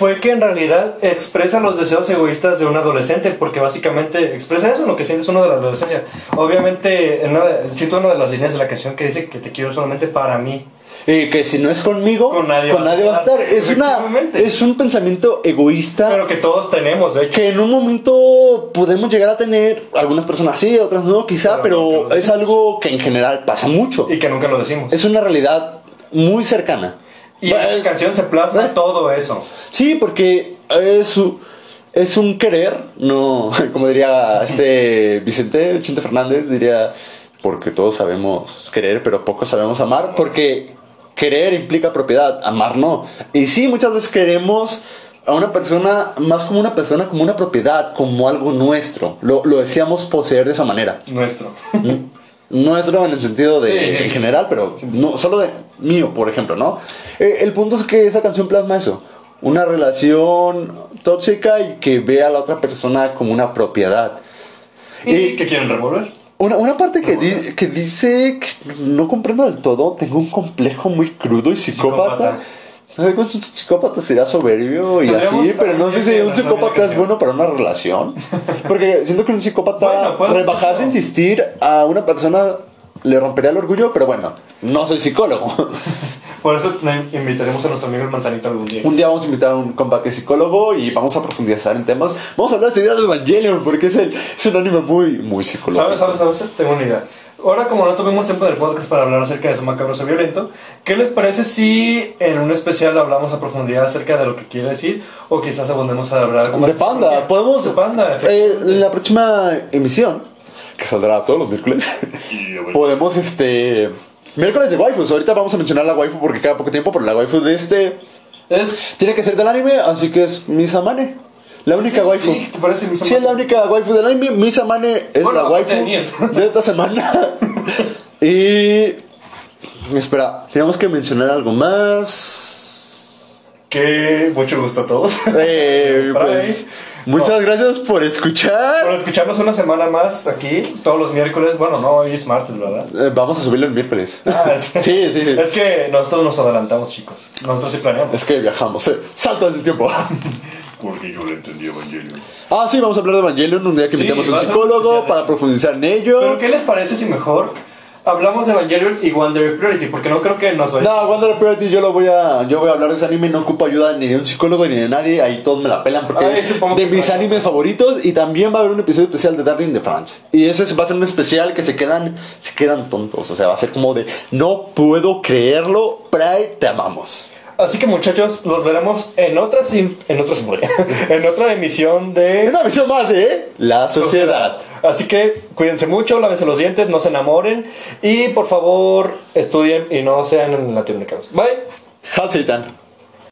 fue que en realidad expresa los deseos egoístas de un adolescente, porque básicamente expresa eso, lo que sientes uno de la adolescencia. Obviamente, en una de- cito una de las líneas de la canción que dice que te quiero solamente para mí. Y que si no es conmigo, Con nadie vas a va a estar. estar. Es, una, es un pensamiento egoísta Pero que todos tenemos, de hecho. que en un momento podemos llegar a tener, algunas personas sí, otras no, quizá, Pero pero, es algo que en general pasa mucho. Y que nunca lo decimos. Es una realidad muy cercana. Y en Bueno, esa canción se plasma eh. todo eso. Sí, porque es, un- es un querer, no, como diría este Vicente, Chente Fernández, diría, porque todos sabemos querer, pero pocos sabemos amar, porque querer implica propiedad, amar no. Y sí, muchas veces queremos a una persona más como una persona, como una propiedad, como algo nuestro. Lo, lo decíamos poseer de esa manera. Nuestro. Nuestro en el sentido de Sí, sí, en general, pero no solo de mío, por ejemplo, ¿no? Eh, el punto es que esa canción plasma eso, una relación tóxica y que ve a la otra persona como una propiedad. ¿Y Y- que quieren revolver? Una, una parte que, di- que dice que no comprendo del todo, tengo un complejo muy crudo y psicópata. Psicópata. ¿Sabes cuánto un psicópata será soberbio y así? Pero no sé si un psicópata es bueno para una relación. Porque siento que un psicópata, Bueno, rebajarse, ser. insistir a una persona le rompería el orgullo, pero bueno, no soy psicólogo. Por eso invitaremos a nuestro amigo el manzanito algún día. Un día vamos a invitar a un compa que es psicólogo y vamos a profundizar en temas. Vamos a hablar de de Evangelion porque es, el, es un anime muy, muy psicológico. ¿Sabes, sabes, sabes? Tengo una idea. Ahora, como no tuvimos tiempo del podcast para hablar acerca de su macabroso violento, ¿qué les parece si en un especial hablamos a profundidad acerca de lo que quiere decir? O quizás abundemos a hablar más De Panda, podemos. De Panda, eh, efectivamente. en la próxima emisión, que saldrá todos los miércoles, podemos este. Miércoles de waifus. Ahorita vamos a mencionar la waifu porque queda poco tiempo, pero la waifu de este Es. tiene que ser del anime, así que es Misamane. La única waifu. Sí, ¿te parece Misamane? Sí, es la única waifu del anime. Misamane es Bueno, la waifu de esta semana. y. Espera, tenemos que mencionar algo más. Que mucho gusto a todos. Eh, pues, Muchas gracias por escuchar. Por escucharnos una semana más aquí, todos los miércoles. Bueno, no, hoy es martes, ¿verdad? Eh, vamos a subirlo el miércoles. Ah, es, Sí, sí. Es que nosotros nos adelantamos, chicos. Nosotros sí planeamos. Es que viajamos. eh. Salto en el tiempo. Porque yo le entendí Evangelion. Ah, sí, vamos a hablar de Evangelion un día que Sí, invitemos a un a ser un psicólogo para profundizar en ello. Pero ¿qué les parece si mejor hablamos de Evangelion y Wonder Priority? Porque no creo que nos vaya. No, Wonder Priority yo lo voy a yo voy a hablar de ese anime, no ocupo ayuda ni de un psicólogo ni de nadie, ahí todos me la pelan porque Ay, es de mis no. animes favoritos y también va a haber un episodio especial de Darling de France. Y ese va a ser un especial que se quedan se quedan tontos, o sea, va a ser como de no puedo creerlo, Pride, te amamos. Así que muchachos, los veremos en otra sim- en otra en otra emisión de Una visión más de La Sociedad. Así que cuídense mucho, lávense los dientes, no se enamoren y por favor estudien y no sean latinoamericanos. Bye. Hal Satan.